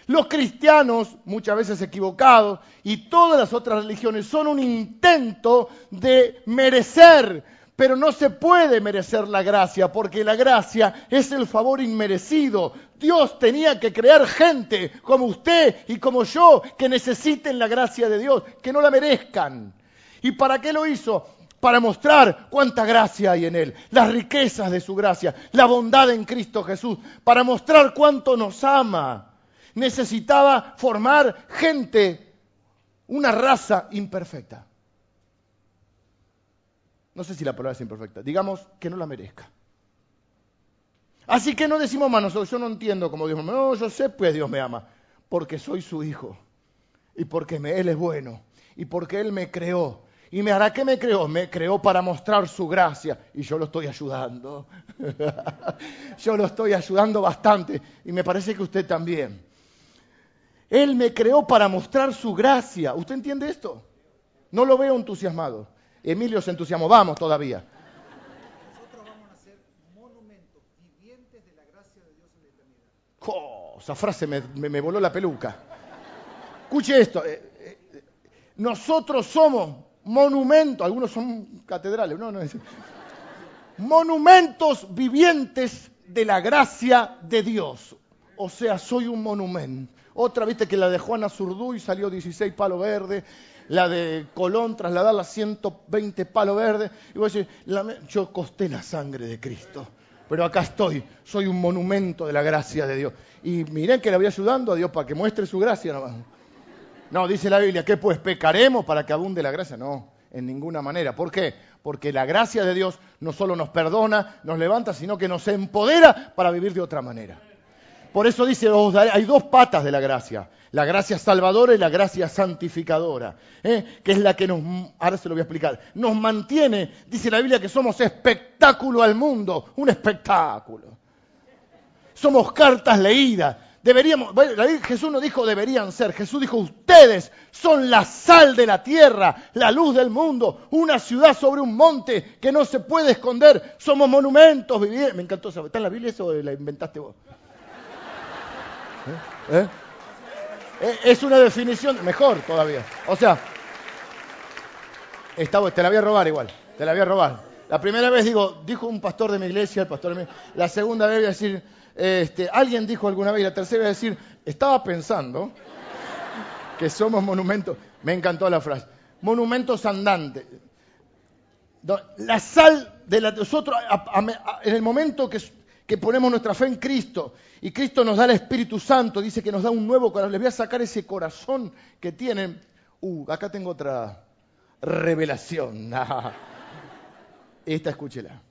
Los cristianos, muchas veces equivocados, y todas las otras religiones son un intento de merecer, pero no se puede merecer la gracia, porque la gracia es el favor inmerecido. Dios tenía que crear gente como usted y como yo que necesiten la gracia de Dios, que no la merezcan. ¿Y para qué lo hizo? Para mostrar cuánta gracia hay en Él, las riquezas de su gracia, la bondad en Cristo Jesús, para mostrar cuánto nos ama necesitaba formar gente, una raza imperfecta. No sé si la palabra es imperfecta, digamos que no la merezca. Así que no decimos más nosotros, yo no entiendo cómo Dios me ama. No, yo sé pues Dios me ama, porque soy su hijo, y porque Él es bueno, y porque Él me creó. ¿Y me hará que me creó? Me creó para mostrar su gracia, y yo lo estoy ayudando. yo lo estoy ayudando bastante, y me parece que usted también. Él me creó para mostrar su gracia. ¿Usted entiende esto? No lo veo entusiasmado. Emilio se entusiasmó. Vamos todavía. Nosotros vamos a ser monumentos vivientes de la gracia de Dios en la eternidad. esa frase me, voló la peluca. Escuche esto. Eh, eh, nosotros somos monumentos. Algunos son catedrales. No, no es. Monumentos vivientes de la gracia de Dios. O sea, soy un monumento. Otra, viste que la de Juana Zurduy salió 16 palos verdes. La de Colón trasladarla 120 palos verdes. Y voy a decir, yo costé la sangre de Cristo. Pero acá estoy, soy un monumento de la gracia de Dios. Y miren que le voy ayudando a Dios para que muestre su gracia No, dice la Biblia, ¿qué pues pecaremos para que abunde la gracia? No, en ninguna manera. ¿Por qué? Porque la gracia de Dios no solo nos perdona, nos levanta, sino que nos empodera para vivir de otra manera. Por eso dice, hay dos patas de la gracia, la gracia salvadora y la gracia santificadora, ¿eh? que es la que nos, ahora se lo voy a explicar, nos mantiene, dice la Biblia, que somos espectáculo al mundo, un espectáculo. Somos cartas leídas. Deberíamos, Jesús no dijo deberían ser, Jesús dijo ustedes son la sal de la tierra, la luz del mundo, una ciudad sobre un monte que no se puede esconder, somos monumentos vivientes. Me encantó ¿Está en la Biblia eso o la inventaste vos? ¿Eh? ¿Eh? ¿Eh? Es una definición mejor todavía. O sea, te la voy a robar igual, te la voy a robar. La primera vez digo, dijo un pastor de mi iglesia, el pastor. La segunda vez voy a decir, este, alguien dijo alguna vez, y la tercera voy a decir, estaba pensando que somos monumentos. Me encantó la frase. Monumentos andantes. La sal de la, nosotros, en el momento que que ponemos nuestra fe en Cristo y Cristo nos da el Espíritu Santo, dice que nos da un nuevo corazón. Les voy a sacar ese corazón que tienen. Uh, acá tengo otra revelación. Esta escúchela.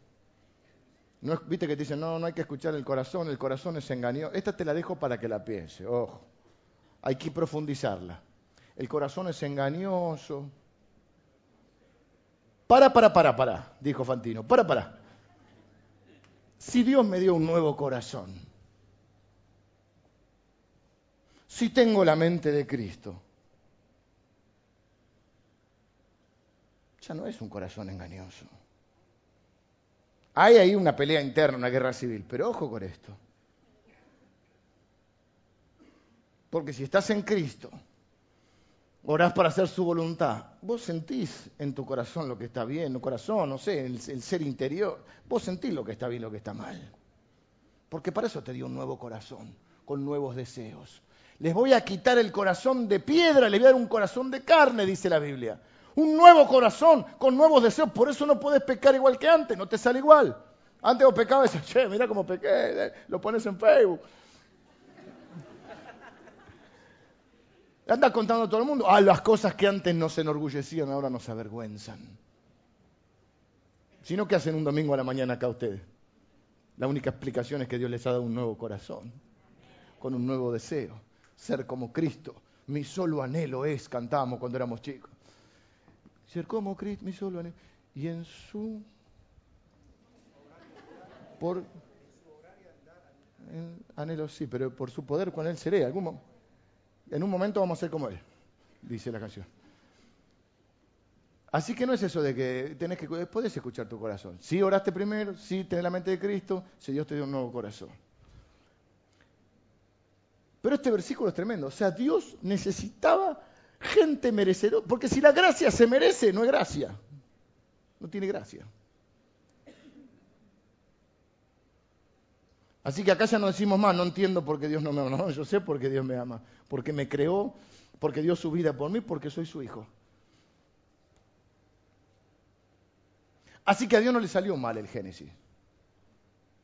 No, Viste que te dicen, no, no hay que escuchar el corazón, el corazón es engañoso. Esta te la dejo para que la piense, ojo. Hay que profundizarla. El corazón es engañoso. Para, para, para, para, dijo Fantino. Para, para si Dios me dio un nuevo corazón, si tengo la mente de Cristo, ya no es un corazón engañoso. Hay ahí una pelea interna, una guerra civil, pero ojo con esto. Porque si estás en Cristo, orás para hacer su voluntad, vos sentís en tu corazón lo que está bien, el corazón, no sé, el, ser interior, vos sentís lo que está bien, lo que está mal. Porque para eso te dio un nuevo corazón, con nuevos deseos. Les voy a quitar el corazón de piedra, les voy a dar un corazón de carne, dice la Biblia. Un nuevo corazón, con nuevos deseos. Por eso no puedes pecar igual que antes, no te sale igual. Antes vos pecabas y decías, che, mira cómo pequé, eh, lo pones en Facebook. Anda contando a todo el mundo. Ah, las cosas que antes nos enorgullecían ahora nos avergüenzan. Si no, ¿qué hacen un domingo a la mañana acá ustedes? La única explicación es que Dios les ha dado un nuevo corazón, con un nuevo deseo, ser como Cristo. Mi solo anhelo es, cantábamos cuando éramos chicos. Ser como Cristo, mi solo anhelo. Y en su... Por... Anhelo sí, pero por su poder con Él seré. Algún en un momento vamos a ser como Él, dice la canción. Así que no es eso de que tenés que podés escuchar tu corazón. Si oraste primero, si tenés la mente de Cristo, si Dios te dio un nuevo corazón. Pero este versículo es tremendo. O sea, Dios necesitaba gente merecedora. Porque si la gracia se merece, no es gracia. No tiene gracia. Así que acá ya no decimos más, no entiendo por qué Dios no me ama. No, yo sé por qué Dios me ama. Porque me creó, porque dio su vida por mí, porque soy su hijo. Así que a Dios no le salió mal el Génesis.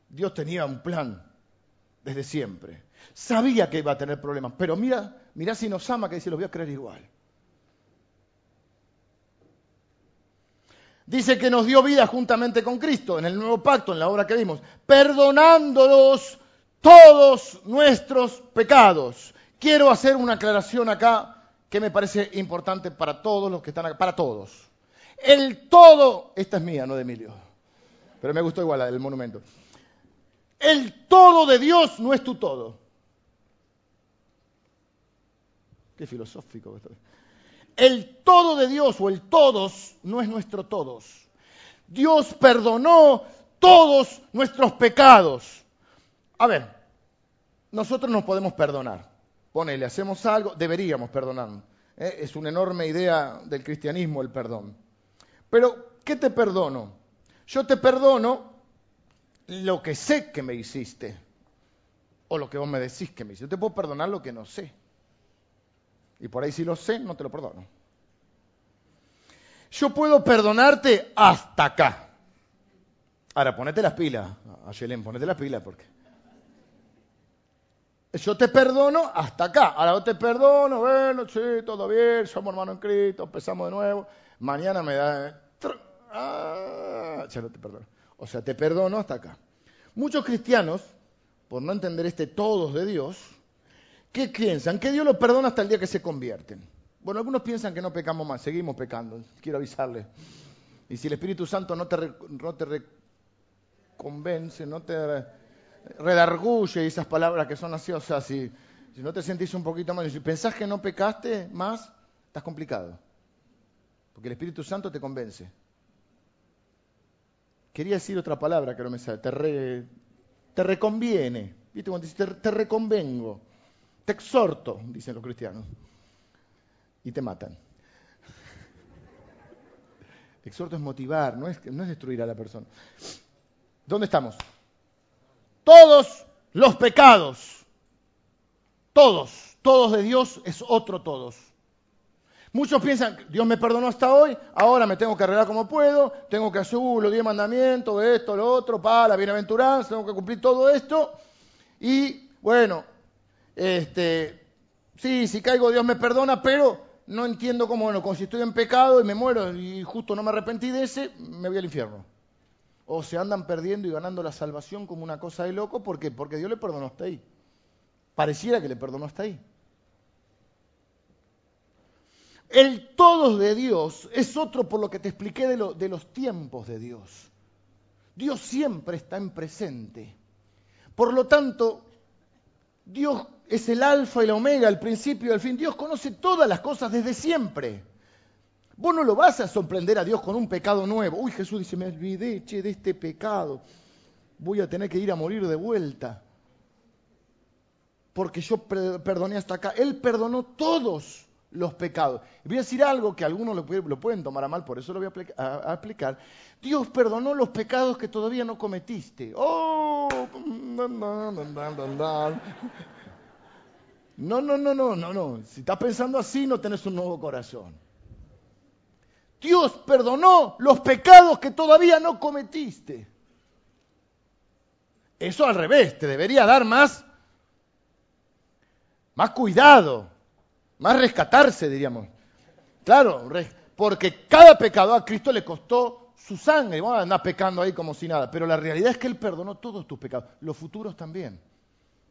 Dios tenía un plan desde siempre. Sabía que iba a tener problemas, pero mira, mira si nos ama que dice, lo voy a creer igual. Dice que nos dio vida juntamente con Cristo en el nuevo pacto, en la obra que vimos, perdonándolos todos nuestros pecados. Quiero hacer una aclaración acá que me parece importante para todos los que están acá, para todos. El todo, esta es mía, no de Emilio, pero me gustó igual del monumento. El todo de Dios no es tu todo. Qué filosófico. El todo de Dios o el todos no es nuestro todos. Dios perdonó todos nuestros pecados. A ver, nosotros nos podemos perdonar. Ponele, hacemos algo, deberíamos perdonarnos. ¿eh? Es una enorme idea del cristianismo el perdón. Pero, ¿qué te perdono? Yo te perdono lo que sé que me hiciste, o lo que vos me decís que me hiciste. Yo te puedo perdonar lo que no sé. Y por ahí si lo sé, no te lo perdono. Yo puedo perdonarte hasta acá. Ahora, ponete las pilas, Ayelén, ponete las pilas porque... Yo te perdono hasta acá. Ahora yo te perdono, bueno, sí, todo bien, somos hermanos en Cristo, empezamos de nuevo. Mañana me da... Ah, ya no te perdono. O sea, te perdono hasta acá. Muchos cristianos, por no entender este todos de Dios, ¿qué piensan? Que Dios los perdona hasta el día que se convierten. Bueno, algunos piensan que no pecamos más, seguimos pecando, quiero avisarles. Y si el Espíritu Santo no te, no te reconvence, no te redarguye esas palabras que son así, o sea, si, no te sentís un poquito mal, si pensás que no pecaste más, estás complicado. Porque el Espíritu Santo te convence. Quería decir otra palabra que no me sale. Te, te reconviene. ¿Viste cuando dice te, reconvengo? Te exhorto, dicen los cristianos. Y te matan. Exhorto es motivar, no es, destruir a la persona. ¿Dónde estamos? Todos los pecados. Todos. Todos de Dios es otro todos. Muchos piensan, Dios me perdonó hasta hoy, ahora me tengo que arreglar como puedo, tengo que hacer uh, los diez mandamientos, esto, lo otro, para la bienaventuranza, tengo que cumplir todo esto. Y bueno, este, sí, si caigo Dios me perdona, pero no entiendo cómo, bueno, como si estoy en pecado y me muero y justo no me arrepentí de ese, me voy al infierno. O se andan perdiendo y ganando la salvación como una cosa de loco, ¿por qué? Porque Dios le perdonó hasta ahí. Pareciera que le perdonó hasta ahí. El todos de Dios es otro por lo que te expliqué de, de los tiempos de Dios. Dios siempre está en presente. Por lo tanto, Dios es el alfa y la omega, el principio y el fin. Dios conoce todas las cosas desde siempre. Vos no lo vas a sorprender a Dios con un pecado nuevo. Uy, Jesús dice, me olvidé, de este pecado. Voy a tener que ir a morir de vuelta. Porque yo perdoné hasta acá. Él perdonó todos los pecados. voy a decir algo que algunos lo, pueden tomar a mal, por eso lo voy a, explicar. Dios perdonó los pecados que todavía no cometiste. ¡Oh! No, no, no, no, no, no. Si estás pensando así, no tenés un nuevo corazón. Dios perdonó los pecados que todavía no cometiste. Eso al revés, te debería dar más, más cuidado más rescatarse, diríamos. Claro, porque cada pecado a Cristo le costó su sangre. Vamos a andar pecando ahí como si nada. Pero la realidad es que Él perdonó todos tus pecados, los futuros también.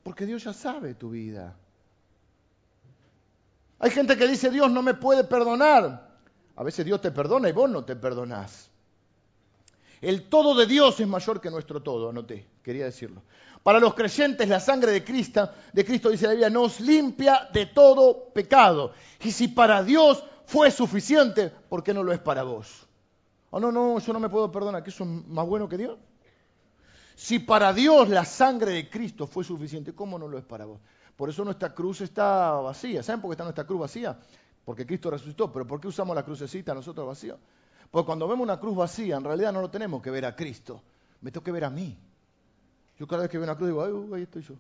Porque Dios ya sabe tu vida. Hay gente que dice, Dios no me puede perdonar. A veces Dios te perdona y vos no te perdonás. El todo de Dios es mayor que nuestro todo, anoté, quería decirlo. Para los creyentes, la sangre de Cristo, de Cristo, dice la Biblia, nos limpia de todo pecado. Y si para Dios fue suficiente, ¿por qué no lo es para vos? Oh, no, no, yo no me puedo perdonar, que eso es más bueno que Dios. Si para Dios la sangre de Cristo fue suficiente, ¿cómo no lo es para vos? Por eso nuestra cruz está vacía. ¿Saben por qué está nuestra cruz vacía? Porque Cristo resucitó. Pero ¿por qué usamos la crucecita nosotros vacía? Porque cuando vemos una cruz vacía, en realidad no lo tenemos que ver a Cristo. Me tengo que ver a mí. Yo cada vez que veo una cruz digo, Ay, ahí estoy yo.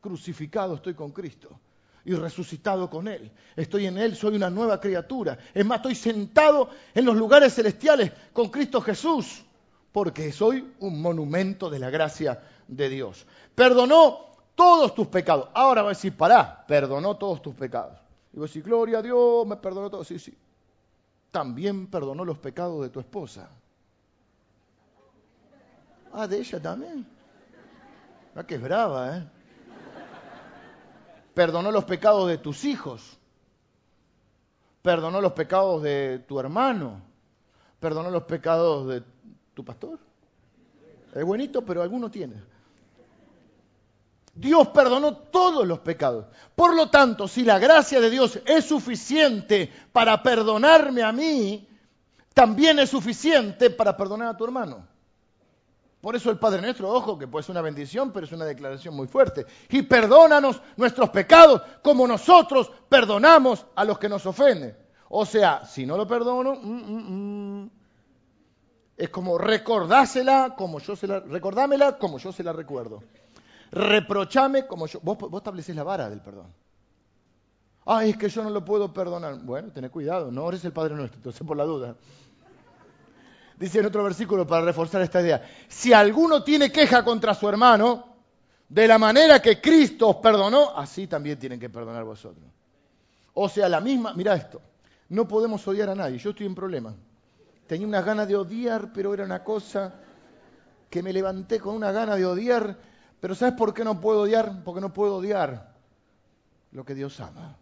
Crucificado estoy con Cristo y resucitado con Él. Estoy en Él, soy una nueva criatura. Es más, estoy sentado en los lugares celestiales con Cristo Jesús, porque soy un monumento de la gracia de Dios. Perdonó todos tus pecados. Ahora va a decir, pará, perdonó todos tus pecados. Y voy a decir, gloria a Dios, me perdonó todo. Sí, sí. También perdonó los pecados de tu esposa. Ah, de ella también. Ah, que es brava, ¿eh? perdonó los pecados de tus hijos, perdonó los pecados de tu hermano, perdonó los pecados de tu pastor. Es bonito, pero alguno tiene. Dios perdonó todos los pecados. Por lo tanto, si la gracia de Dios es suficiente para perdonarme a mí, también es suficiente para perdonar a tu hermano. Por eso el Padre Nuestro, ojo, que puede ser una bendición, pero es una declaración muy fuerte. Y perdónanos nuestros pecados como nosotros perdonamos a los que nos ofenden. O sea, si no lo perdono, mm, mm, mm, es como recordásela como yo se la, recordámela como yo se la recuerdo. Reprochame como yo. Vos, vos establecés la vara del perdón. Ay, es que yo no lo puedo perdonar. Bueno, tenés cuidado, no eres el Padre Nuestro, entonces por la duda dice en otro versículo para reforzar esta idea, si alguno tiene queja contra su hermano, de la manera que Cristo os perdonó, así también tienen que perdonar vosotros. O sea, la misma, mira esto, no podemos odiar a nadie, yo estoy en problema. Tenía una gana de odiar, pero era una cosa que me levanté con una gana de odiar, pero ¿sabes por qué no puedo odiar? Porque no puedo odiar lo que Dios ama.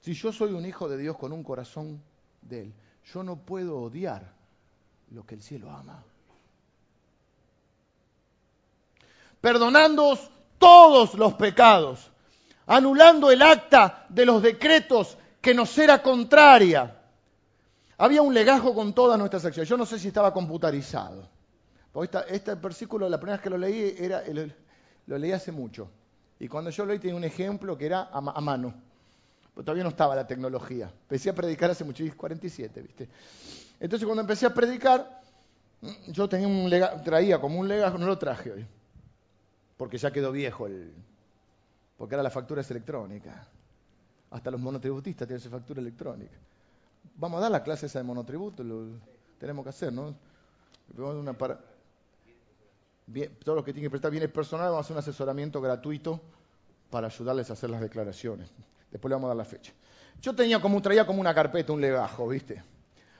Si yo soy un hijo de Dios con un corazón de Él. Yo no puedo odiar lo que el cielo ama. Perdonándoos todos los pecados, anulando el acta de los decretos que nos era contraria. Había un legajo con todas nuestras acciones. Yo no sé si estaba computarizado. Este versículo, la primera vez que lo leí, era, lo, leí hace mucho. Y cuando yo lo leí tenía un ejemplo que era a mano todavía no estaba la tecnología. Empecé a predicar hace mucho, 47, ¿viste? Entonces cuando empecé a predicar, yo tenía un traía como un legajo, no lo traje hoy, porque ya quedó viejo el, porque ahora la factura es electrónica. Hasta los monotributistas tienen su factura electrónica. Vamos a dar la clase esa de monotributo, lo tenemos que hacer, ¿no? Una para... Bien, todos los que tienen que prestar bienes personales, vamos a hacer un asesoramiento gratuito para ayudarles a hacer las declaraciones. Después le vamos a dar la fecha. Yo tenía como, traía como una carpeta, un legajo, ¿viste?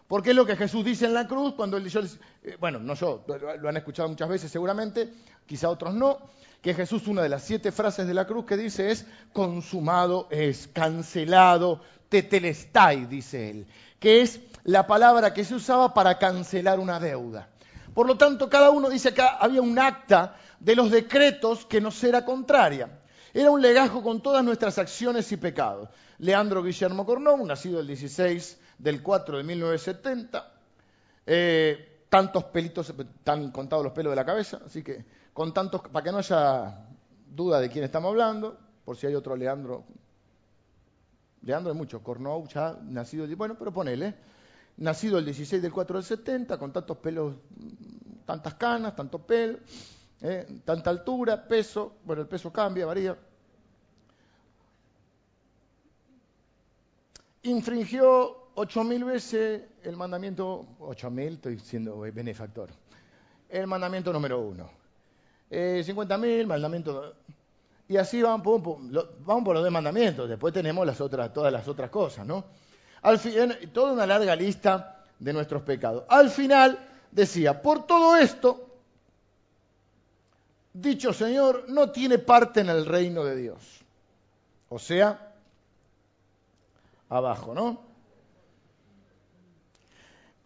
Porque es lo que Jesús dice en la cruz cuando él, yo, eh, bueno, no yo, lo han escuchado muchas veces seguramente, quizá otros no, que Jesús una de las siete frases de la cruz que dice es, consumado es, cancelado, tetelestai, dice él, que es la palabra que se usaba para cancelar una deuda. Por lo tanto, cada uno dice que había un acta de los decretos que nos era contraria. Era un legajo con todas nuestras acciones y pecados. Leandro Guillermo Cornau, nacido el 16 del 4 de 1970, eh, tantos pelitos, están contados los pelos de la cabeza, así que con tantos, para que no haya duda de quién estamos hablando, por si hay otro Leandro. Leandro es mucho, Cornou ya nacido, bueno, pero ponele, nacido el 16 del 4 del 70, con tantos pelos, tantas canas, tanto pelo, eh, tanta altura, peso, bueno, el peso cambia, varía, infringió ocho mil veces el mandamiento, ocho mil, estoy siendo benefactor, el mandamiento número uno. Eh, 50 mil, mandamiento... Y así vamos, vamos por los dos mandamientos, después tenemos las otras, todas las otras cosas, ¿no? Al toda una larga lista de nuestros pecados. Al final decía, por todo esto, dicho Señor no tiene parte en el reino de Dios. O sea, abajo, ¿no?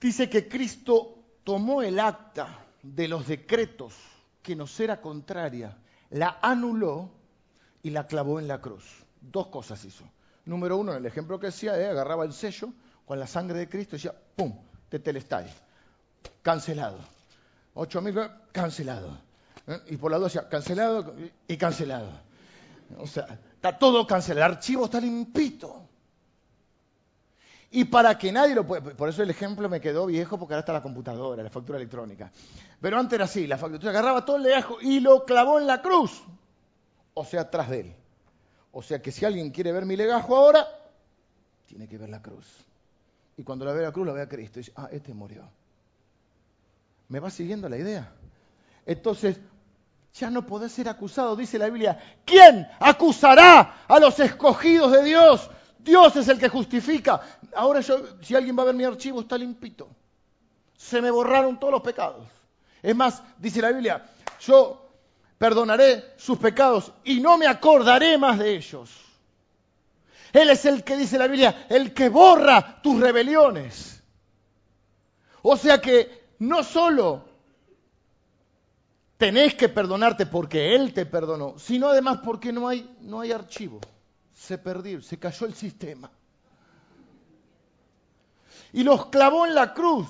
Dice que Cristo tomó el acta de los decretos que nos era contraria, la anuló y la clavó en la cruz. Dos cosas hizo. Número uno, en el ejemplo que decía, eh, agarraba el sello con la sangre de Cristo y decía, ¡pum! Tetelestai. Cancelado. Ocho mil, cancelado. ¿eh? Y por la duda, cancelado y cancelado. O sea, está todo cancelado. El archivo está limpito. Y para que nadie lo pueda... Por eso el ejemplo me quedó viejo porque ahora está la computadora, la factura electrónica. Pero antes era así, la factura agarraba todo el legajo y lo clavó en la cruz. O sea, atrás de él. O sea que si alguien quiere ver mi legajo ahora, tiene que ver la cruz. Y cuando la ve la cruz, la ve a Cristo. Y dice, ah, este murió. ¿Me va siguiendo la idea? Entonces, ya no podés ser acusado, dice la Biblia. ¿Quién acusará a los escogidos de Dios? Dios es el que justifica. Ahora yo, si alguien va a ver mi archivo, está limpito. Se me borraron todos los pecados. Es más, dice la Biblia, yo perdonaré sus pecados y no me acordaré más de ellos. Él es el que dice la Biblia, el que borra tus rebeliones. O sea que no solo tenés que perdonarte porque Él te perdonó, sino además porque no hay, no hay archivo. Se perdió, se cayó el sistema. Y los clavó en la cruz.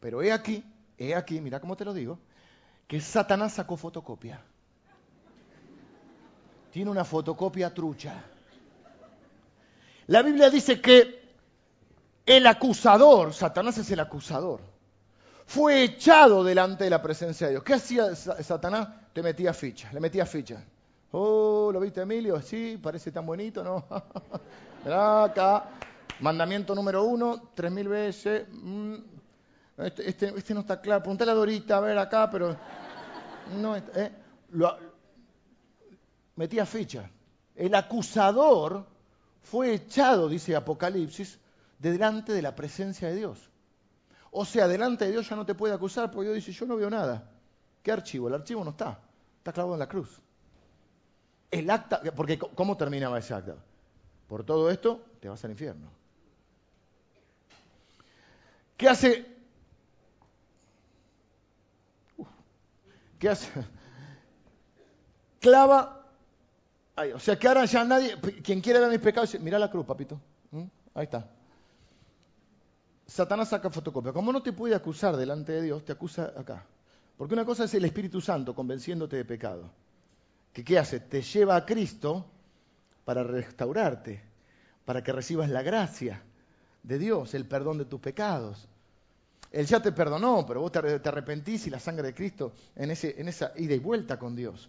Pero he aquí, he aquí, mira cómo te lo digo, que Satanás sacó fotocopia. Tiene una fotocopia trucha. La Biblia dice que el acusador, Satanás es el acusador, fue echado delante de la presencia de Dios. ¿Qué hacía Satanás? Te metía ficha, le metía ficha. Oh, ¿lo viste Emilio? Sí, parece tan bonito, ¿no? acá, mandamiento número uno, tres mil veces. Mm, este, este, este, no está claro. Pregúntale a Dorita, a ver acá, pero... No, eh, metía ficha. El acusador fue echado, dice Apocalipsis, de delante de la presencia de Dios. O sea, delante de Dios ya no te puede acusar porque Dios dice, yo no veo nada. ¿Qué archivo? El archivo no está. Está clavado en la cruz. El acta, porque ¿cómo terminaba ese acta? Por todo esto te vas al infierno. ¿Qué hace? ¿Qué hace? Clava. o sea que ahora ya nadie, quien quiere ver mis pecados, dice, mira la cruz, papito. ¿Mm? Ahí está. Satanás saca fotocopia. Como no te puede acusar delante de Dios, te acusa acá. Porque una cosa es el Espíritu Santo convenciéndote de pecado. ¿Que qué hace? Te lleva a Cristo para restaurarte, para que recibas la gracia de Dios, el perdón de tus pecados. Él ya te perdonó, pero vos te arrepentís y la sangre de Cristo en, ese, en esa ida y vuelta con Dios.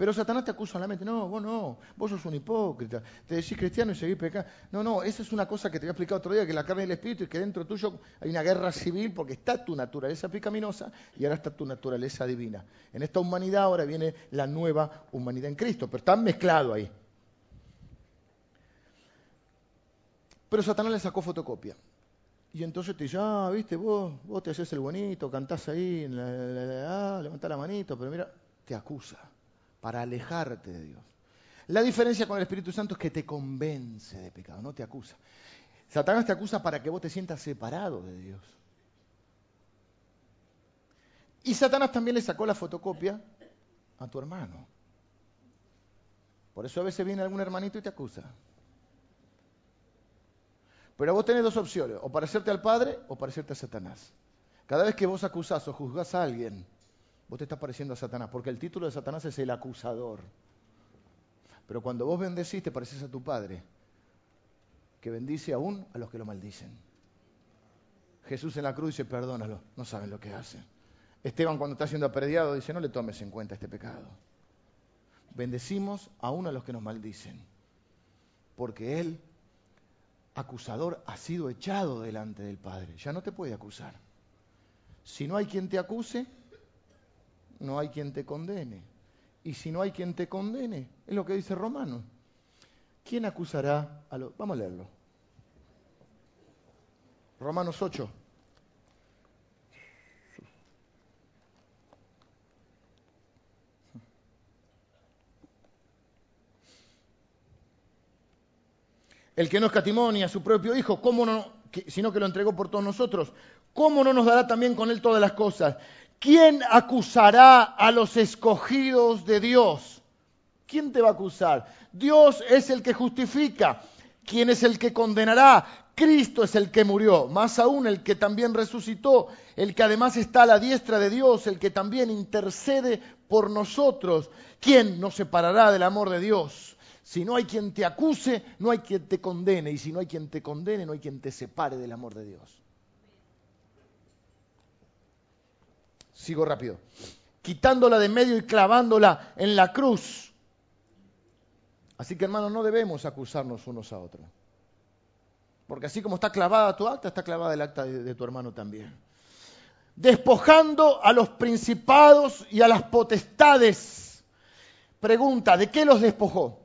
Pero Satanás te acusa en la mente, no, vos no, vos sos un hipócrita, te decís cristiano y seguís pecando. No, no, esa es una cosa que te voy a explicar otro día, que la carne del espíritu y que dentro tuyo hay una guerra civil porque está tu naturaleza pecaminosa y ahora está tu naturaleza divina. En esta humanidad ahora viene la nueva humanidad en Cristo, pero está mezclado ahí. Pero Satanás le sacó fotocopia. Y entonces te dice, ah, viste, vos, vos te haces el bonito, cantás ahí, ah, levantás la manito, pero mira, te acusa para alejarte de Dios. La diferencia con el Espíritu Santo es que te convence de pecado, no te acusa. Satanás te acusa para que vos te sientas separado de Dios. Y Satanás también le sacó la fotocopia a tu hermano. Por eso a veces viene algún hermanito y te acusa. Pero vos tenés dos opciones, o parecerte al Padre o parecerte a Satanás. Cada vez que vos acusás o juzgás a alguien vos te estás pareciendo a Satanás, porque el título de Satanás es el acusador. Pero cuando vos bendecís, te pareces a tu Padre, que bendice aún a los que lo maldicen. Jesús en la cruz dice, perdónalo, no saben lo que hacen. Esteban cuando está siendo aprediado dice, no le tomes en cuenta este pecado. Bendecimos aún a los que nos maldicen, porque Él, acusador, ha sido echado delante del Padre. Ya no te puede acusar. Si no hay quien te acuse, no hay quien te condene. Y si no hay quien te condene, es lo que dice Romano. ¿Quién acusará a los... Vamos a leerlo. Romanos 8. El que no escatimó ni a su propio Hijo, ¿cómo no, sino que lo entregó por todos nosotros, ¿cómo no nos dará también con Él todas las cosas? ¿Quién acusará a los escogidos de Dios? ¿Quién te va a acusar? Dios es el que justifica. ¿Quién es el que condenará? Cristo es el que murió, más aún el que también resucitó, el que además está a la diestra de Dios, el que también intercede por nosotros. ¿Quién nos separará del amor de Dios? Si no hay quien te acuse, no hay quien te condene. Y si no hay quien te condene, no hay quien te separe del amor de Dios. Sigo rápido. Quitándola de medio y clavándola en la cruz. Así que hermanos, no debemos acusarnos unos a otros. Porque así como está clavada tu acta, está clavada el acta de, de tu hermano también. Despojando a los principados y a las potestades. Pregunta, ¿de qué los despojó?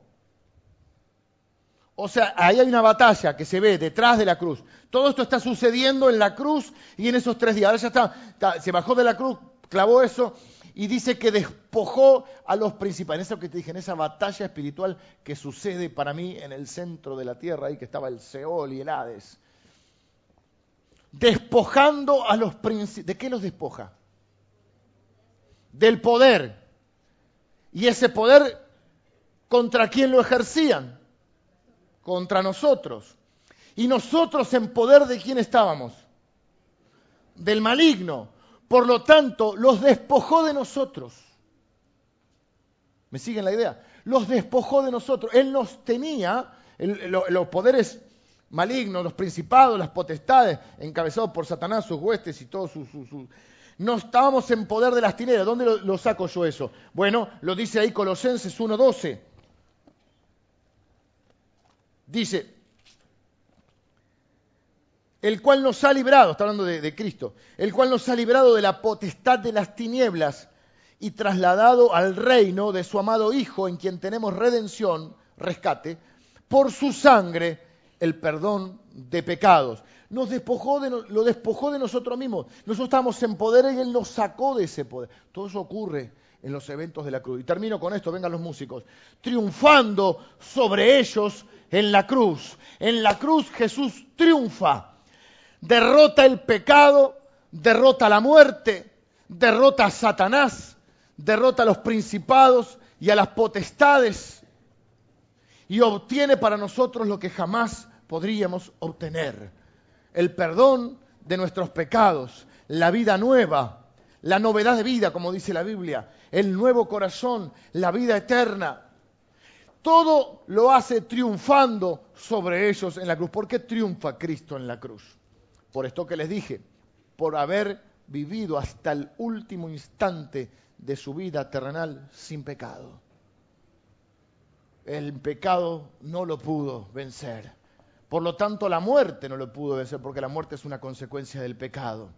O sea, ahí hay una batalla que se ve detrás de la cruz. Todo esto está sucediendo en la cruz y en esos tres días. Ahora ya está, se bajó de la cruz, clavó eso y dice que despojó a los principales. Eso que te dije, en esa batalla espiritual que sucede para mí en el centro de la tierra, ahí que estaba el Seol y el Hades. Despojando a los principales. ¿De qué los despoja? Del poder. Y ese poder, ¿contra quién lo ejercían? Contra nosotros. Y nosotros en poder de quién estábamos? Del maligno. Por lo tanto, los despojó de nosotros. ¿Me siguen la idea? Los despojó de nosotros. Él nos tenía, los poderes malignos, los principados, las potestades, encabezados por Satanás, sus huestes y todos sus... no estábamos en poder de las tinieblas. ¿Dónde lo, saco yo eso? Bueno, lo dice ahí Colosenses 1.12. Dice, el cual nos ha librado, está hablando de, Cristo, el cual nos ha librado de la potestad de las tinieblas y trasladado al reino de su amado Hijo, en quien tenemos redención, rescate, por su sangre, el perdón de pecados. Nos despojó de, lo despojó de nosotros mismos. Nosotros estábamos en poder y Él nos sacó de ese poder. Todo eso ocurre en los eventos de la cruz. Y termino con esto, vengan los músicos. Triunfando sobre ellos en la cruz. En la cruz Jesús triunfa. Derrota el pecado, derrota la muerte, derrota a Satanás, derrota a los principados y a las potestades. Y obtiene para nosotros lo que jamás podríamos obtener. El perdón de nuestros pecados, la vida nueva, la novedad de vida, como dice la Biblia, el nuevo corazón, la vida eterna. Todo lo hace triunfando sobre ellos en la cruz. ¿Por qué triunfa Cristo en la cruz? Por esto que les dije, por haber vivido hasta el último instante de su vida terrenal sin pecado. El pecado no lo pudo vencer. Por lo tanto, la muerte no lo pudo vencer, porque la muerte es una consecuencia del pecado.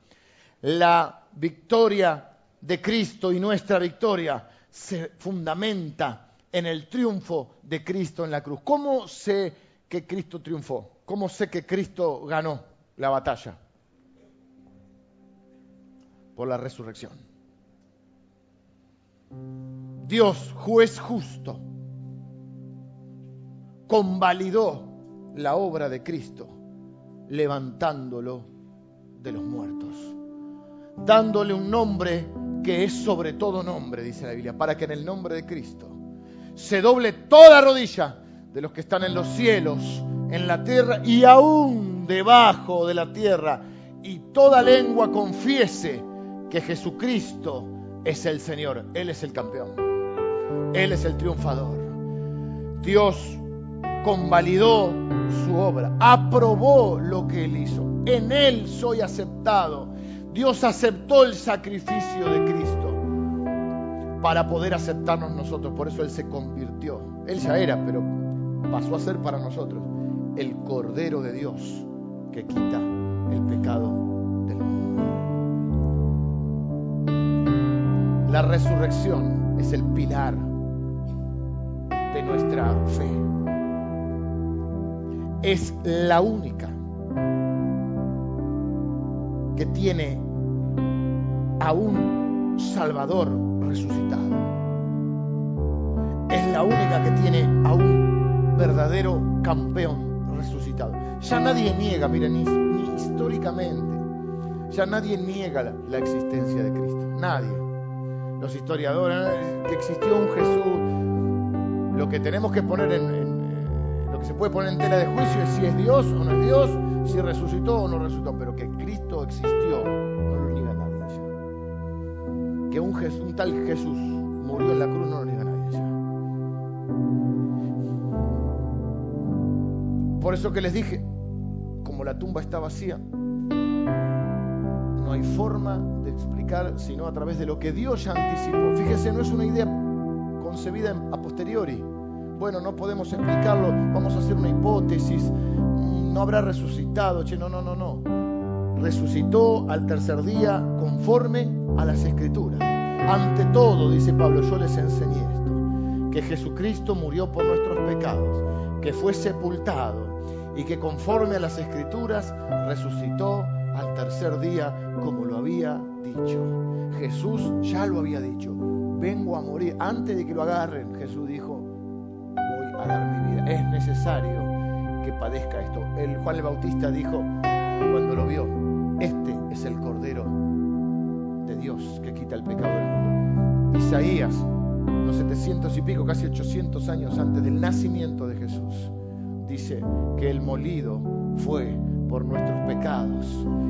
La victoria de Cristo y nuestra victoria se fundamenta en el triunfo de Cristo en la cruz. ¿Cómo sé que Cristo triunfó? ¿Cómo sé que Cristo ganó la batalla? Por la resurrección. Dios, juez justo, convalidó la obra de Cristo levantándolo de los muertos, dándole un nombre que es sobre todo nombre, dice la Biblia, para que en el nombre de Cristo se doble toda rodilla de los que están en los cielos, en la tierra y aún debajo de la tierra, y toda lengua confiese que Jesucristo es el Señor, Él es el campeón, Él es el triunfador. Dios convalidó su obra, aprobó lo que Él hizo, en Él soy aceptado. Dios aceptó el sacrificio de Cristo para poder aceptarnos nosotros. Por eso Él se convirtió. Él ya era, pero pasó a ser para nosotros el Cordero de Dios que quita el pecado del mundo. La resurrección es el pilar de nuestra fe. Es la única que tiene a un Salvador resucitado. Es la única que tiene a un verdadero campeón resucitado. Ya nadie niega, miren, ni, históricamente, ya nadie niega la, existencia de Cristo. Nadie. Los historiadores, que existió un Jesús, lo que tenemos que poner en, en, lo que se puede poner en tela de juicio es si es Dios o no es Dios, si resucitó o no resucitó, pero que Cristo existió, Un, tal Jesús murió en la cruz, no lo niega nadie. Por eso que les dije, como la tumba está vacía, no hay forma de explicar sino a través de lo que Dios ya anticipó. Fíjese, no es una idea concebida a posteriori. Bueno, no podemos explicarlo, vamos a hacer una hipótesis, no habrá resucitado, che, no, no, no, no. Resucitó al tercer día conforme a las escrituras. Ante todo, dice Pablo, yo les enseñé esto, que Jesucristo murió por nuestros pecados, que fue sepultado y que conforme a las escrituras resucitó al tercer día como lo había dicho. Jesús ya lo había dicho, vengo a morir. Antes de que lo agarren, Jesús dijo, voy a dar mi vida. Es necesario que padezca esto. El Juan el Bautista dijo cuando lo vio, este es el Cordero de Dios que quita el pecado del mundo. Isaías, unos 700 y pico, casi 800 años antes del nacimiento de Jesús, dice que el molido fue por nuestros pecados,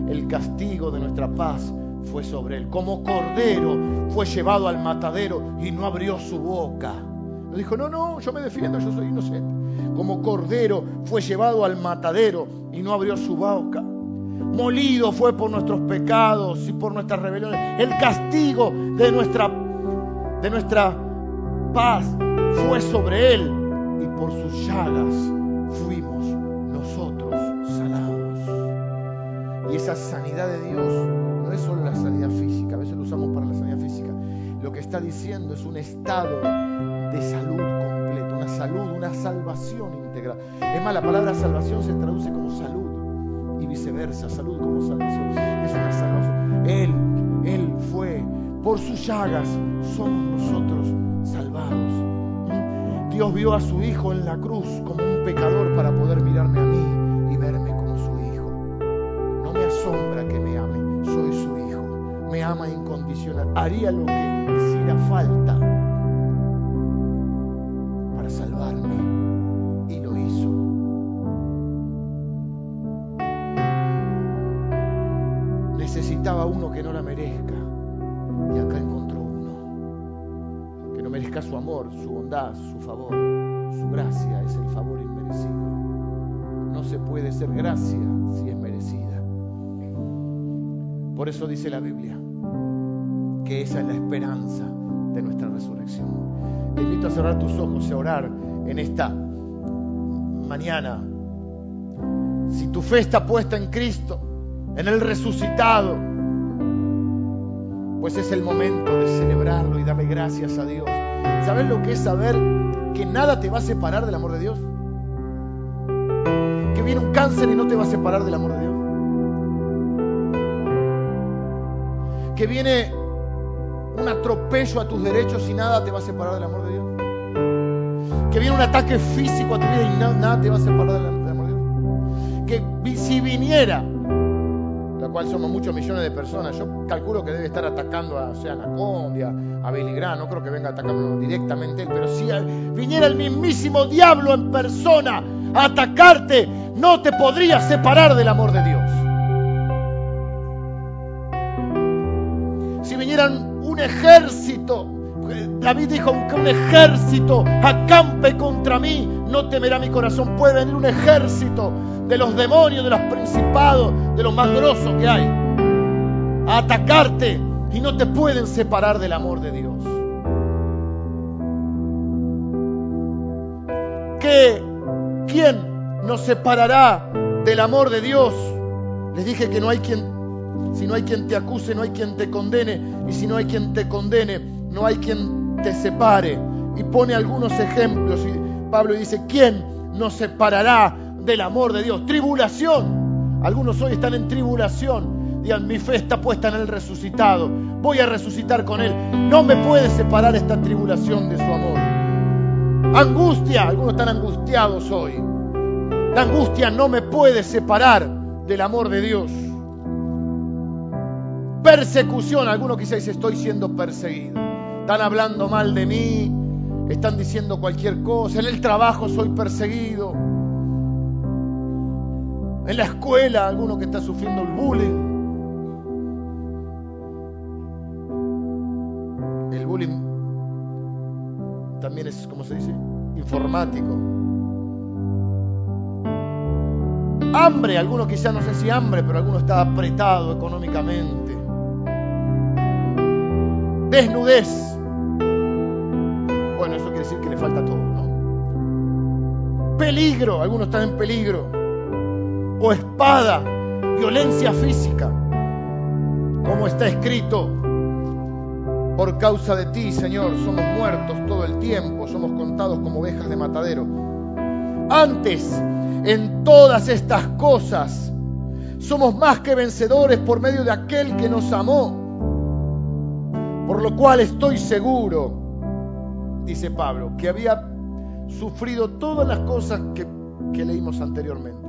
el castigo de nuestra paz fue sobre él. Como cordero fue llevado al matadero y no abrió su boca. No dijo, no, no, yo me defiendo, yo soy inocente. Como cordero fue llevado al matadero y no abrió su boca. Molido fue por nuestros pecados y por nuestras rebeliones. El castigo de nuestra, de nuestra paz fue sobre él y por sus llagas fuimos nosotros sanados. Y esa sanidad de Dios no es solo la sanidad física, a veces lo usamos para la sanidad física. Lo que está diciendo es un estado de salud completo, una salud, una salvación integral. Es más, la palabra salvación se traduce como salud y viceversa, salud como salvación. Es una salvación. Él, Él fue, por sus llagas somos nosotros salvados. Dios vio a su Hijo en la cruz como un pecador para poder mirarme a mí y verme como su Hijo. No me asombra que me ame, soy su Hijo. Me ama incondicional. Haría lo que hiciera falta su amor, su bondad, su favor, su gracia es el favor inmerecido. No se puede ser gracia si es merecida. Por eso dice la Biblia que esa es la esperanza de nuestra resurrección. Te invito a cerrar tus ojos y a orar en esta mañana. Si tu fe está puesta en Cristo, en el resucitado, pues es el momento de celebrarlo y darle gracias a Dios. ¿Sabes lo que es saber que nada te va a separar del amor de Dios? Que viene un cáncer y no te va a separar del amor de Dios. Que viene un atropello a tus derechos y nada te va a separar del amor de Dios. Que viene un ataque físico a tu vida y nada, te va a separar del, amor de Dios. Que si viniera, la cual somos muchos millones de personas, yo calculo que debe estar atacando a, o sea, a Anacondia, a Billy Graham, no creo que venga atacando directamente él, pero si a- viniera el mismísimo diablo en persona a atacarte, no te podría separar del amor de Dios. si vinieran un ejército, David dijo, aunque un ejército acampe contra mí, no temerá mi corazón. Puede venir un ejército de los demonios, de los principados, de los más grosos que hay, a atacarte y no te pueden separar del amor de Dios. ¿Qué? ¿Quién nos separará del amor de Dios? Les dije que no hay quien si no hay quien te acuse, no hay quien te condene. Y si no hay quien te condene, no hay quien te separe. Y pone algunos ejemplos. Y Pablo dice, ¿quién nos separará del amor de Dios? Tribulación. Algunos hoy están en tribulación. Digan, mi fe está puesta en el resucitado. Voy a resucitar con Él. No me puede separar esta tribulación de su amor. Angustia. Algunos están angustiados hoy. La angustia no me puede separar del amor de Dios persecución. Algunos quizás estoy siendo perseguido. Están hablando mal de mí, están diciendo cualquier cosa. En el trabajo soy perseguido. En la escuela, alguno que está sufriendo el bullying. El bullying también es, ¿cómo se dice? Informático. Hambre, alguno quizá no sé si hambre, pero alguno está apretado económicamente. Desnudez. Falta todo, ¿no? Peligro, algunos están en peligro. O espada, violencia física. Como está escrito, por causa de ti, Señor, somos muertos todo el tiempo, somos contados como ovejas de matadero. Antes, en todas estas cosas, somos más que vencedores por medio de aquel que nos amó. Por lo cual estoy seguro, dice Pablo, que había sufrido todas las cosas que, que leímos anteriormente.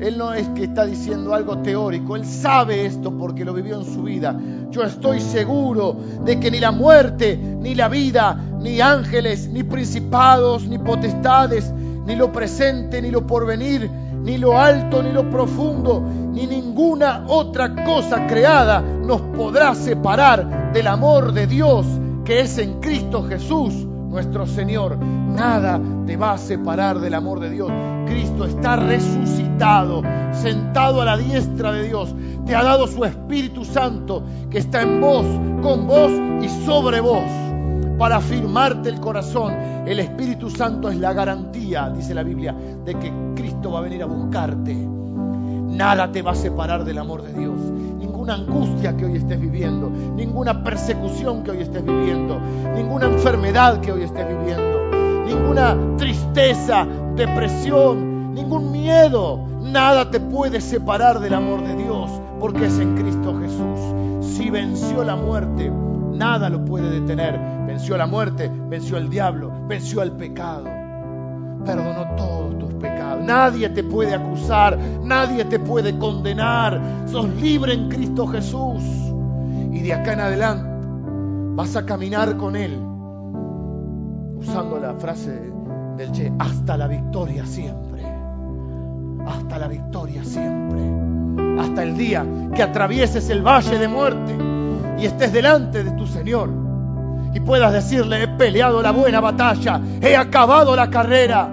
Él no es que está diciendo algo teórico, él sabe esto porque lo vivió en su vida. Yo estoy seguro de que ni la muerte, ni la vida, ni ángeles, ni principados, ni potestades, ni lo presente, ni lo porvenir, ni lo alto, ni lo profundo, ni ninguna otra cosa creada nos podrá separar del amor de Dios que es en Cristo Jesús, nuestro Señor. Nada te va a separar del amor de Dios. Cristo está resucitado, sentado a la diestra de Dios. Te ha dado su Espíritu Santo que está en vos, con vos y sobre vos para afirmarte el corazón. El Espíritu Santo es la garantía, dice la Biblia, de que Cristo va a venir a buscarte. Nada te va a separar del amor de Dios. Ninguna angustia que hoy estés viviendo, ninguna persecución que hoy estés viviendo, ninguna enfermedad que hoy estés viviendo, ninguna tristeza, depresión, ningún miedo, nada te puede separar del amor de Dios, porque es en Cristo Jesús. Si venció la muerte, nada lo puede detener. Venció la muerte, venció el diablo, venció el pecado. Perdonó todos tus pecados. Nadie te puede acusar, nadie te puede condenar. Sos libre en Cristo Jesús. Y de acá en adelante vas a caminar con Él, usando la frase del Che, hasta la victoria siempre. Hasta la victoria siempre. Hasta el día que atravieses el valle de muerte y estés delante de tu Señor y puedas decirle, he peleado la buena batalla, he acabado la carrera,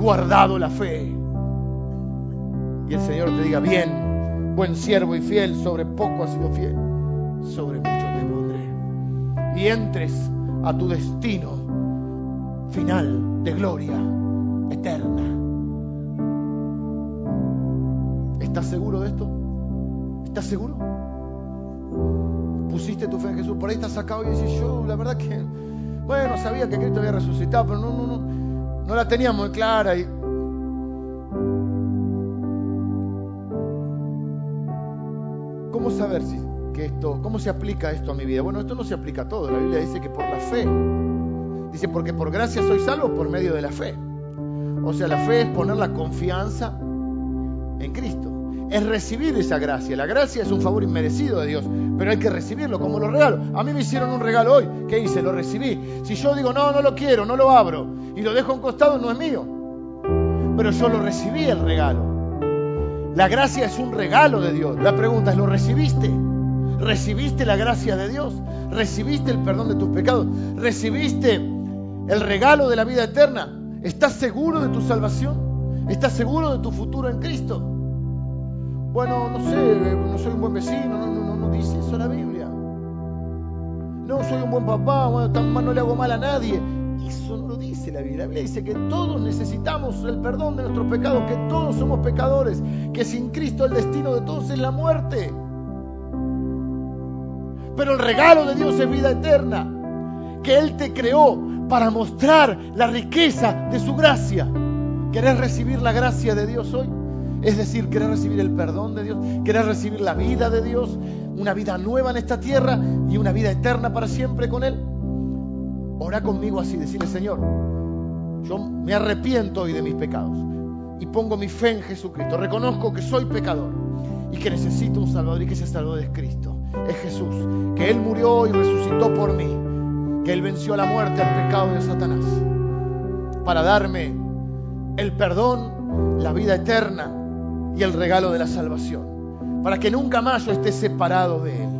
guardado la fe. Y el Señor te diga, bien, buen siervo y fiel, sobre poco has sido fiel, sobre mucho te pondré. Y entres a tu destino final de gloria eterna. ¿Estás seguro de esto? ¿Estás seguro? Pusiste tu fe en Jesús. Por ahí estás sacado y dices, yo la verdad que, bueno, sabía que Cristo había resucitado, pero no, no, no, no la tenía muy clara. Y... ¿Cómo saber si que esto, cómo se aplica esto a mi vida? Bueno, esto no se aplica a todo. La Biblia dice que por la fe. Dice, porque por gracia soy salvo por medio de la fe. O sea, la fe es poner la confianza en Cristo. Es recibir esa gracia. La gracia es un favor inmerecido de Dios, pero hay que recibirlo como lo regalo. A mí me hicieron un regalo hoy. ¿Qué hice? Lo recibí. Si yo digo, no, no lo quiero, no lo abro, y lo dejo un costado, no es mío. Pero yo lo recibí el regalo. La gracia es un regalo de Dios. La pregunta es, ¿lo recibiste? ¿Recibiste la gracia de Dios? ¿Recibiste el perdón de tus pecados? ¿Recibiste el regalo de la vida eterna? ¿Estás seguro de tu salvación? ¿Estás seguro de tu futuro en Cristo? Bueno, no sé, no soy un buen vecino, no, no, no, dice eso la Biblia. No soy un buen papá, bueno, tan mal no le hago mal a nadie. Eso no lo dice la Biblia. La Biblia dice que todos necesitamos el perdón de nuestros pecados, que todos somos pecadores, que sin Cristo el destino de todos es la muerte. Pero el regalo de Dios es vida eterna, que Él te creó para mostrar la riqueza de su gracia. ¿Querés recibir la gracia de Dios hoy? Es decir, querés recibir el perdón de Dios, querés recibir la vida de Dios, una vida nueva en esta tierra y una vida eterna para siempre con Él. Ora conmigo así, decirle, Señor, yo me arrepiento hoy de mis pecados y pongo mi fe en Jesucristo. Reconozco que soy pecador y que necesito un Salvador y que ese Salvador es Cristo, es Jesús, que Él murió y resucitó por mí, que Él venció la muerte, al pecado de Satanás, para darme el perdón, la vida eterna y el regalo de la salvación. Para que nunca más yo esté separado de Él.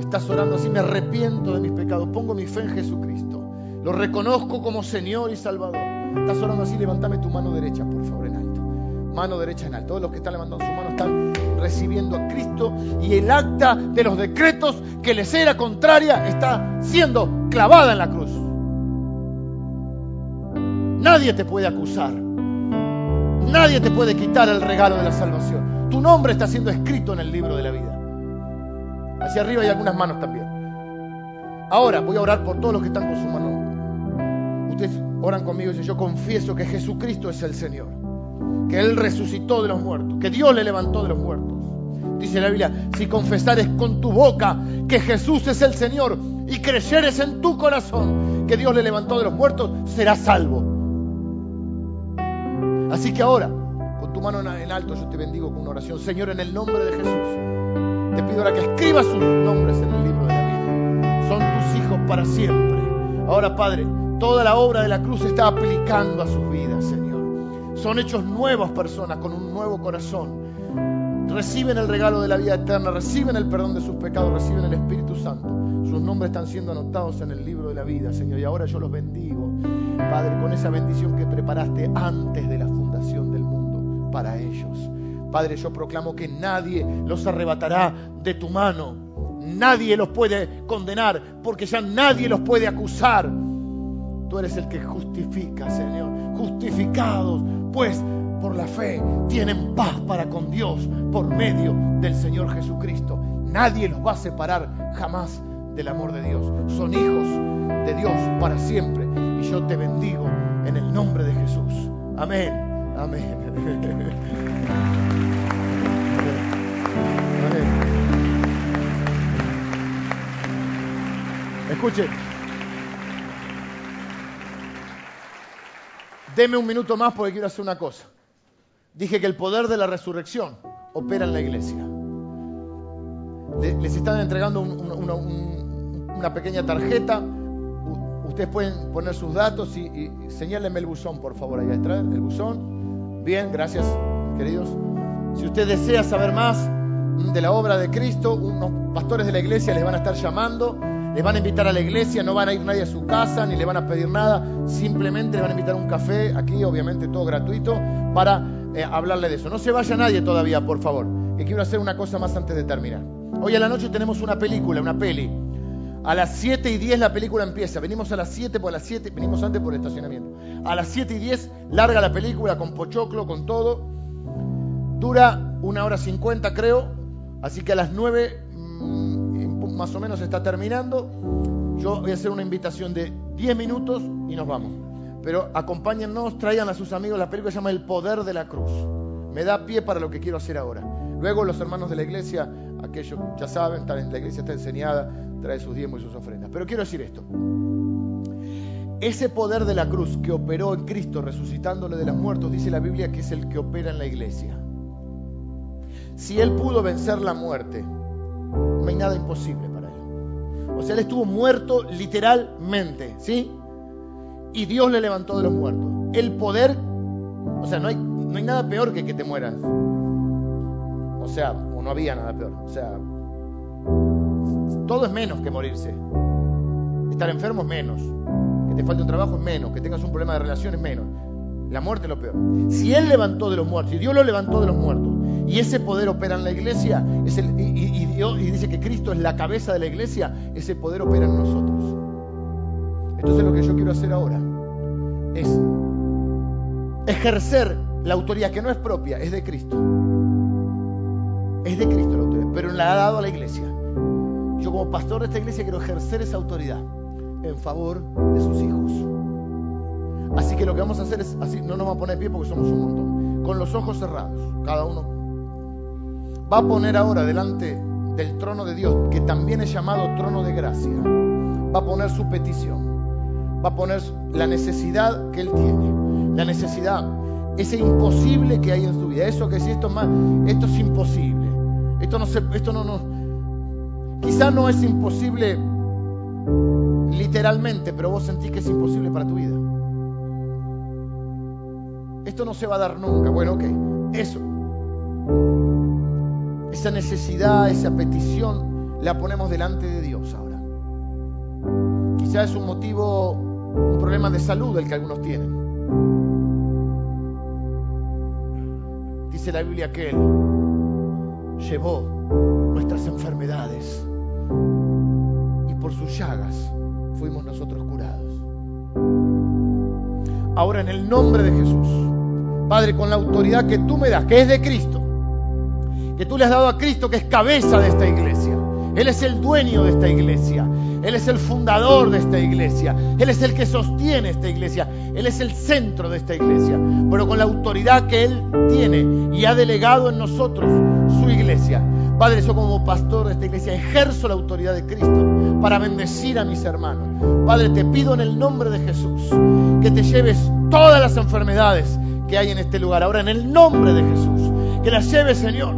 Estás orando así, me arrepiento de mis pecados, pongo mi fe en Jesucristo. Lo reconozco como Señor y Salvador. Estás orando así, levántame tu mano derecha, por favor, en alto. Mano derecha en alto. Todos los que están levantando su mano están recibiendo a Cristo y el acta de los decretos que les era contraria está siendo clavada en la cruz. Nadie te puede acusar. Nadie te puede quitar el regalo de la salvación. Tu nombre está siendo escrito en el libro de la vida. Hacia arriba hay algunas manos también. Ahora voy a orar por todos los que están con su mano. Ustedes oran conmigo y dicen, yo confieso que Jesucristo es el Señor. Que Él resucitó de los muertos. Que Dios le levantó de los muertos. Dice la Biblia, si confesares con tu boca que Jesús es el Señor y creyeres en tu corazón que Dios le levantó de los muertos, serás salvo. Así que ahora, con tu mano en alto, yo te bendigo con una oración. Señor, en el nombre de Jesús, te pido ahora que escribas sus nombres en el libro de la vida. Son tus hijos para siempre. Ahora, Padre, toda la obra de la cruz está aplicando a sus vidas, Señor. Son hechos nuevas personas con un nuevo corazón. Reciben el regalo de la vida eterna, reciben el perdón de sus pecados, reciben el Espíritu Santo. Sus nombres están siendo anotados en el libro de la vida, Señor. Y ahora yo los bendigo, Padre, con esa bendición que preparaste antes de la del mundo para ellos. Padre, yo proclamo que nadie los arrebatará de tu mano. Nadie los puede condenar porque ya nadie los puede acusar. Tú eres el que justifica, Señor. Justificados, pues por la fe tienen paz para con Dios por medio del Señor Jesucristo. Nadie los va a separar jamás del amor de Dios. Son hijos de Dios para siempre. Y yo te bendigo en el nombre de Jesús. Amén. Amén. Escuche. Deme un minuto más porque quiero hacer una cosa. Dije que el poder de la resurrección opera en la iglesia. Les están entregando una pequeña tarjeta. Ustedes pueden poner sus datos y, y señálenme el buzón, por favor, ahí atrás, el buzón. Bien, gracias, queridos. Si usted desea saber más de la obra de Cristo, unos pastores de la iglesia les van a estar llamando, les van a invitar a la iglesia, no van a ir nadie a su casa, ni le van a pedir nada, simplemente le van a invitar a un café, aquí obviamente todo gratuito, para eh, hablarle de eso. No se vaya nadie todavía, por favor, que quiero hacer una cosa más antes de terminar. Hoy a la noche tenemos una película, una peli. A las 7 y 10 la película empieza. Venimos a las 7 por las 7, venimos antes por el estacionamiento. A las 7 y 10 larga la película con pochoclo, con todo. Dura una hora 50 creo. Así que a las 9 mm, más o menos está terminando. Yo voy a hacer una invitación de 10 minutos y nos vamos. Pero acompáñennos, traigan a sus amigos. La película se llama El Poder de la Cruz. Me da pie para lo que quiero hacer ahora. Luego los hermanos de la iglesia, aquellos ya saben, la iglesia está enseñada, trae sus diezmos y sus ofrendas. Pero quiero decir esto. Ese poder de la cruz que operó en Cristo resucitándole de los muertos, dice la Biblia que es el que opera en la iglesia. Si Él pudo vencer la muerte, no hay nada imposible para Él. O sea, Él estuvo muerto literalmente, ¿sí? Y Dios le levantó de los muertos. El poder, o sea, no hay, no hay nada peor que que te mueras. O sea, o no había nada peor. O sea, todo es menos que morirse. Estar enfermo es menos. Que te falte un trabajo es menos. Que tengas un problema de relación es menos. La muerte es lo peor. Si Él levantó de los muertos, y Dios lo levantó de los muertos, y ese poder opera en la iglesia, y, Dios, y dice que Cristo es la cabeza de la iglesia, ese poder opera en nosotros. Entonces lo que yo quiero hacer ahora es ejercer la autoridad que no es propia, es de Cristo. Es de Cristo la autoridad, pero la ha dado a la iglesia. Yo como pastor de esta iglesia quiero ejercer esa autoridad en favor de sus hijos. Así que lo que vamos a hacer es así, no nos vamos a poner pie porque somos un montón. Con los ojos cerrados, cada uno. Va a poner ahora delante del trono de Dios, que también es llamado trono de gracia, va a poner su petición, va a poner la necesidad que él tiene, la necesidad, ese imposible que hay en su vida, eso que si esto es esto es imposible, esto no se, esto no, no, Quizá no es imposible literalmente, pero vos sentís que es imposible para tu vida. esto no se va a dar nunca. Bueno, ok, eso. Esa necesidad, esa petición, la ponemos delante de Dios ahora. Quizá es un motivo, un problema de salud el que algunos tienen. Dice la Biblia que Él llevó nuestras enfermedades y por sus llagas fuimos nosotros curados. Ahora en el nombre de Jesús, Padre, con la autoridad que tú me das, que es de Cristo, que tú le has dado a Cristo, que es cabeza de esta iglesia. Él es el dueño de esta iglesia. Él es el fundador de esta iglesia. Él es el que sostiene esta iglesia. Él es el centro de esta iglesia. Pero con la autoridad que Él tiene y ha delegado en nosotros su iglesia. Padre, yo como pastor de esta iglesia ejerzo la autoridad de Cristo para bendecir a mis hermanos. Padre, te pido en el nombre de Jesús que te lleves todas las enfermedades que hay en este lugar. Ahora, en el nombre de Jesús, que las lleves, Señor.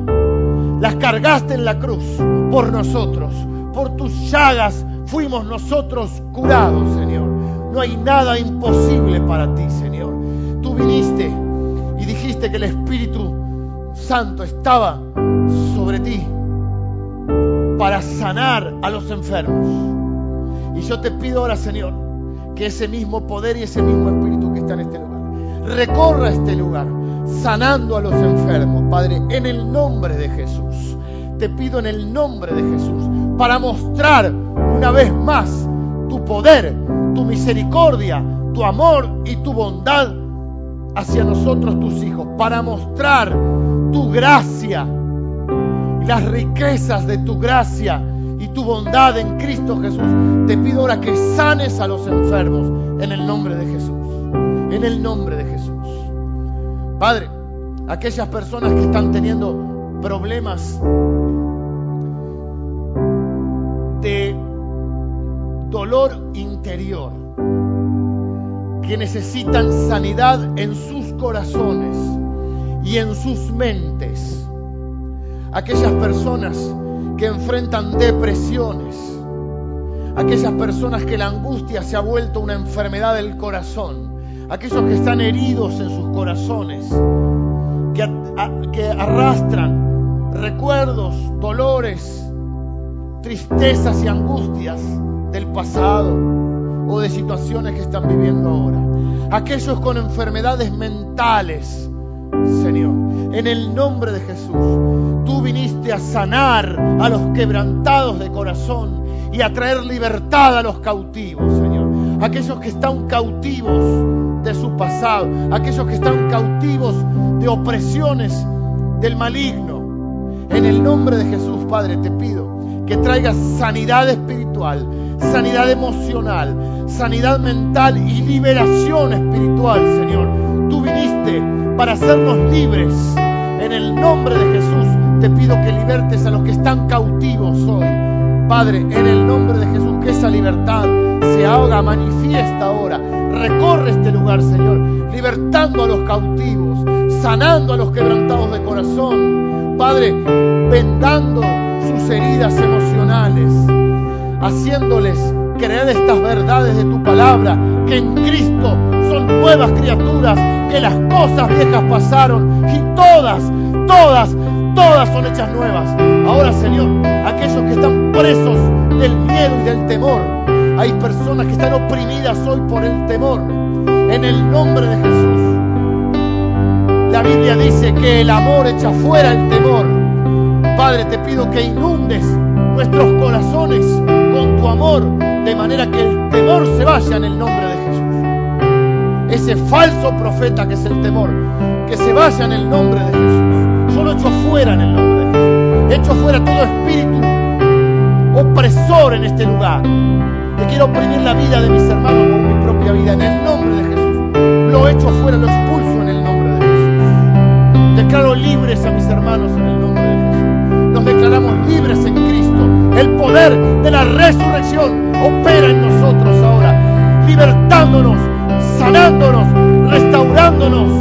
Las cargaste en la cruz por nosotros. Por tus llagas fuimos nosotros curados, Señor. No hay nada imposible para ti, Señor. Tú viniste y dijiste que el Espíritu Santo estaba sobre ti para sanar a los enfermos. Y yo te pido ahora, Señor, que ese mismo poder y ese mismo Espíritu que está en este lugar recorra este lugar, sanando a los enfermos, Padre, en el nombre de Jesús. Te pido en el nombre de Jesús, para mostrar una vez más tu poder, tu misericordia, tu amor y tu bondad hacia nosotros, tus hijos, para mostrar tu gracia, las riquezas de tu gracia y tu bondad en Cristo Jesús. Te pido ahora que sanes a los enfermos en el nombre de Jesús. En el nombre de Jesús. Padre, aquellas personas que están teniendo problemas de dolor interior, que necesitan sanidad en sus corazones y en sus mentes. Aquellas personas que enfrentan depresiones, aquellas personas que la angustia se ha vuelto una enfermedad del corazón, aquellos que están heridos en sus corazones, que, arrastran recuerdos, dolores, tristezas y angustias del pasado o de situaciones que están viviendo ahora. Aquellos con enfermedades mentales, Señor, en el nombre de Jesús, tú viniste a sanar a los quebrantados de corazón y a traer libertad a los cautivos, Señor. Aquellos que están cautivos de su pasado, aquellos que están cautivos de opresiones del maligno. En el nombre de Jesús, Padre, te pido que traigas sanidad espiritual, sanidad emocional, sanidad mental y liberación espiritual, Señor. Tú viniste para hacernos libres. En el nombre de Jesús te pido que libertes a los que están cautivos hoy. Padre, en el nombre de Jesús, que esa libertad se haga manifiesta ahora. Recorre este lugar, Señor, libertando a los cautivos, sanando a los quebrantados de corazón. Padre, vendando sus heridas emocionales, haciéndoles creer estas verdades de tu palabra, que en Cristo son nuevas criaturas, que las cosas viejas pasaron y todas, todas, todas son hechas nuevas. Ahora, Señor, aquellos que están presos del miedo y del temor, hay personas que están oprimidas hoy por el temor. En el nombre de Jesús. La Biblia dice que el amor echa fuera el temor. Padre, te pido que inundes nuestros corazones con tu amor, de manera que el temor se vaya en el nombre de Jesús. Ese falso profeta que es el temor, que se vaya en el nombre de Jesús. Lo echo fuera en el nombre de Jesús. Echo fuera todo espíritu opresor en este lugar. Te quiero oprimir la vida de mis hermanos con mi propia vida en el nombre de Jesús. Lo echo fuera, lo expulso en el nombre de Jesús. Declaro libres a mis hermanos en el nombre de Jesús. Nos declaramos libres en Cristo. El poder de la resurrección opera en nosotros ahora, libertándonos, sanándonos, restaurándonos,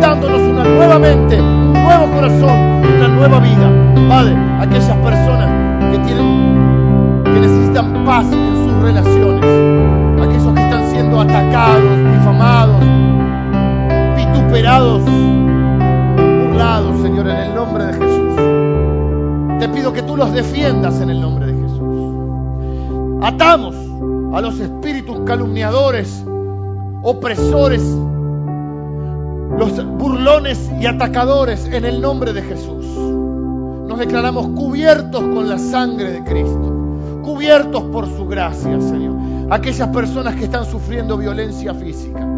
dándonos una nueva mente, nuevo corazón, una nueva vida. Padre, aquellas personas que tienen, que necesitan paz en sus relaciones, aquellos que están siendo atacados, difamados, vituperados burlados, Señor, en el nombre de Jesús. Te pido que tú los defiendas en el nombre de Jesús. Atamos a los espíritus calumniadores, opresores, los burlones y atacadores en el nombre de Jesús. Nos declaramos cubiertos con la sangre de Cristo, cubiertos por su gracia, Señor. Aquellas personas que están sufriendo violencia física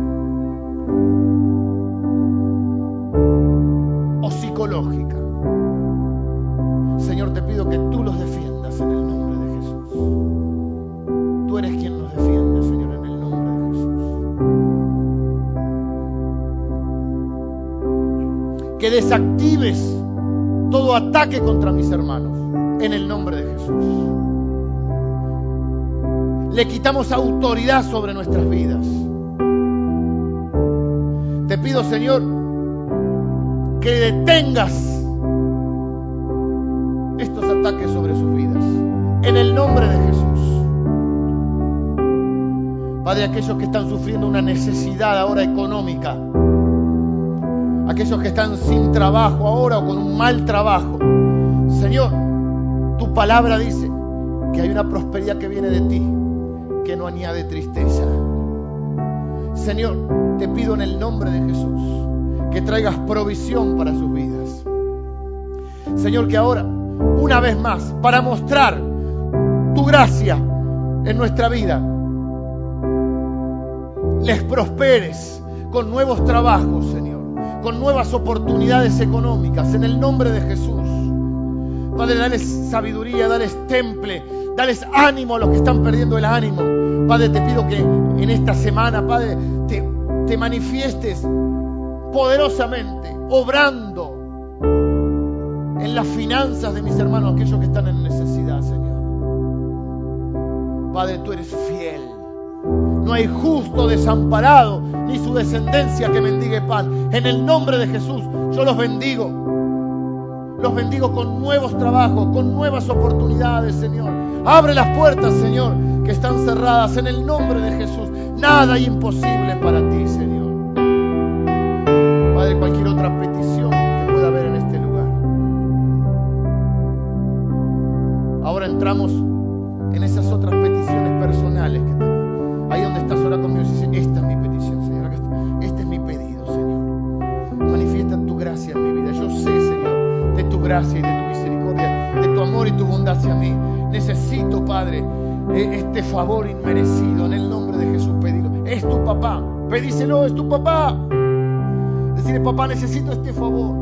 ataque contra mis hermanos en el nombre de Jesús. Le quitamos autoridad sobre nuestras vidas. Te pido, Señor, que detengas estos ataques sobre sus vidas. En el nombre de Jesús. Padre, aquellos que están sufriendo una necesidad ahora económica, aquellos que están sin trabajo ahora o con un mal trabajo. Señor, tu palabra dice que hay una prosperidad que viene de ti, que no añade tristeza. Señor, te pido en el nombre de Jesús que traigas provisión para sus vidas. Señor, que ahora, una vez más, para mostrar tu gracia en nuestra vida, les prosperes con nuevos trabajos, Señor con nuevas oportunidades económicas en el nombre de Jesús. Padre, dales sabiduría, dales temple, dales ánimo a los que están perdiendo el ánimo. Padre, te pido que en esta semana, Padre, te, te manifiestes poderosamente, obrando en las finanzas de mis hermanos, aquellos que están en necesidad, Señor. Padre, tú eres fiel. No hay justo desamparado, ni su descendencia que mendigue pan. En el nombre de Jesús, yo los bendigo. Los bendigo con nuevos trabajos, con nuevas oportunidades, Señor. Abre las puertas, Señor, que están cerradas en el nombre de Jesús. Nada imposible para ti, Señor. Padre, cualquier otra petición que pueda haber en este lugar. Ahora entramos gracia y de tu misericordia, de tu amor y tu bondad hacia mí. Necesito, Padre, e, este favor inmerecido. En el nombre de Jesús pedirlo. Es tu papá. Pedíselo, es tu papá. Decirle, papá, necesito este favor.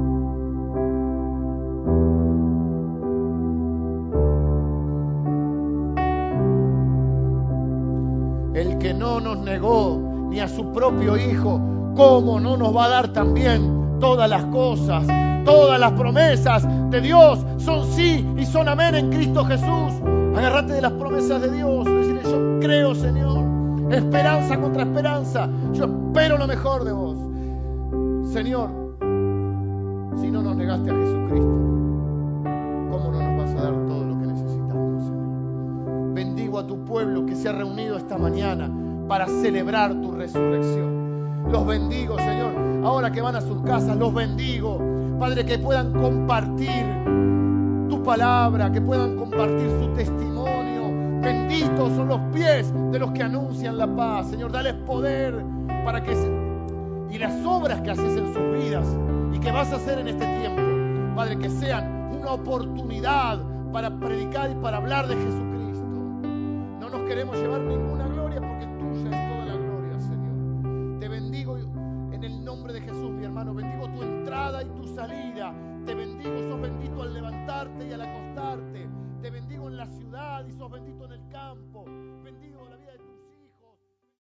El que no nos negó ni a su propio Hijo, ¿cómo no nos va a dar también todas las cosas? Todas las promesas de Dios son sí y son amén en Cristo Jesús. Agárrate de las promesas de Dios. Decirle, yo creo, Señor. Esperanza contra esperanza. Yo espero lo mejor de vos. Señor, si no nos negaste a Jesucristo, ¿cómo no nos vas a dar todo lo que necesitamos, Señor? Bendigo a tu pueblo que se ha reunido esta mañana para celebrar tu resurrección. Los bendigo, Señor. Ahora que van a sus casas, los bendigo. Padre, que puedan compartir tu palabra, que puedan compartir su testimonio. Benditos son los pies de los que anuncian la paz. Señor, dales poder para que se... y las obras que haces en sus vidas y que vas a hacer en este tiempo, Padre, que sean una oportunidad para predicar y para hablar de Jesucristo. No nos queremos llevar ninguna al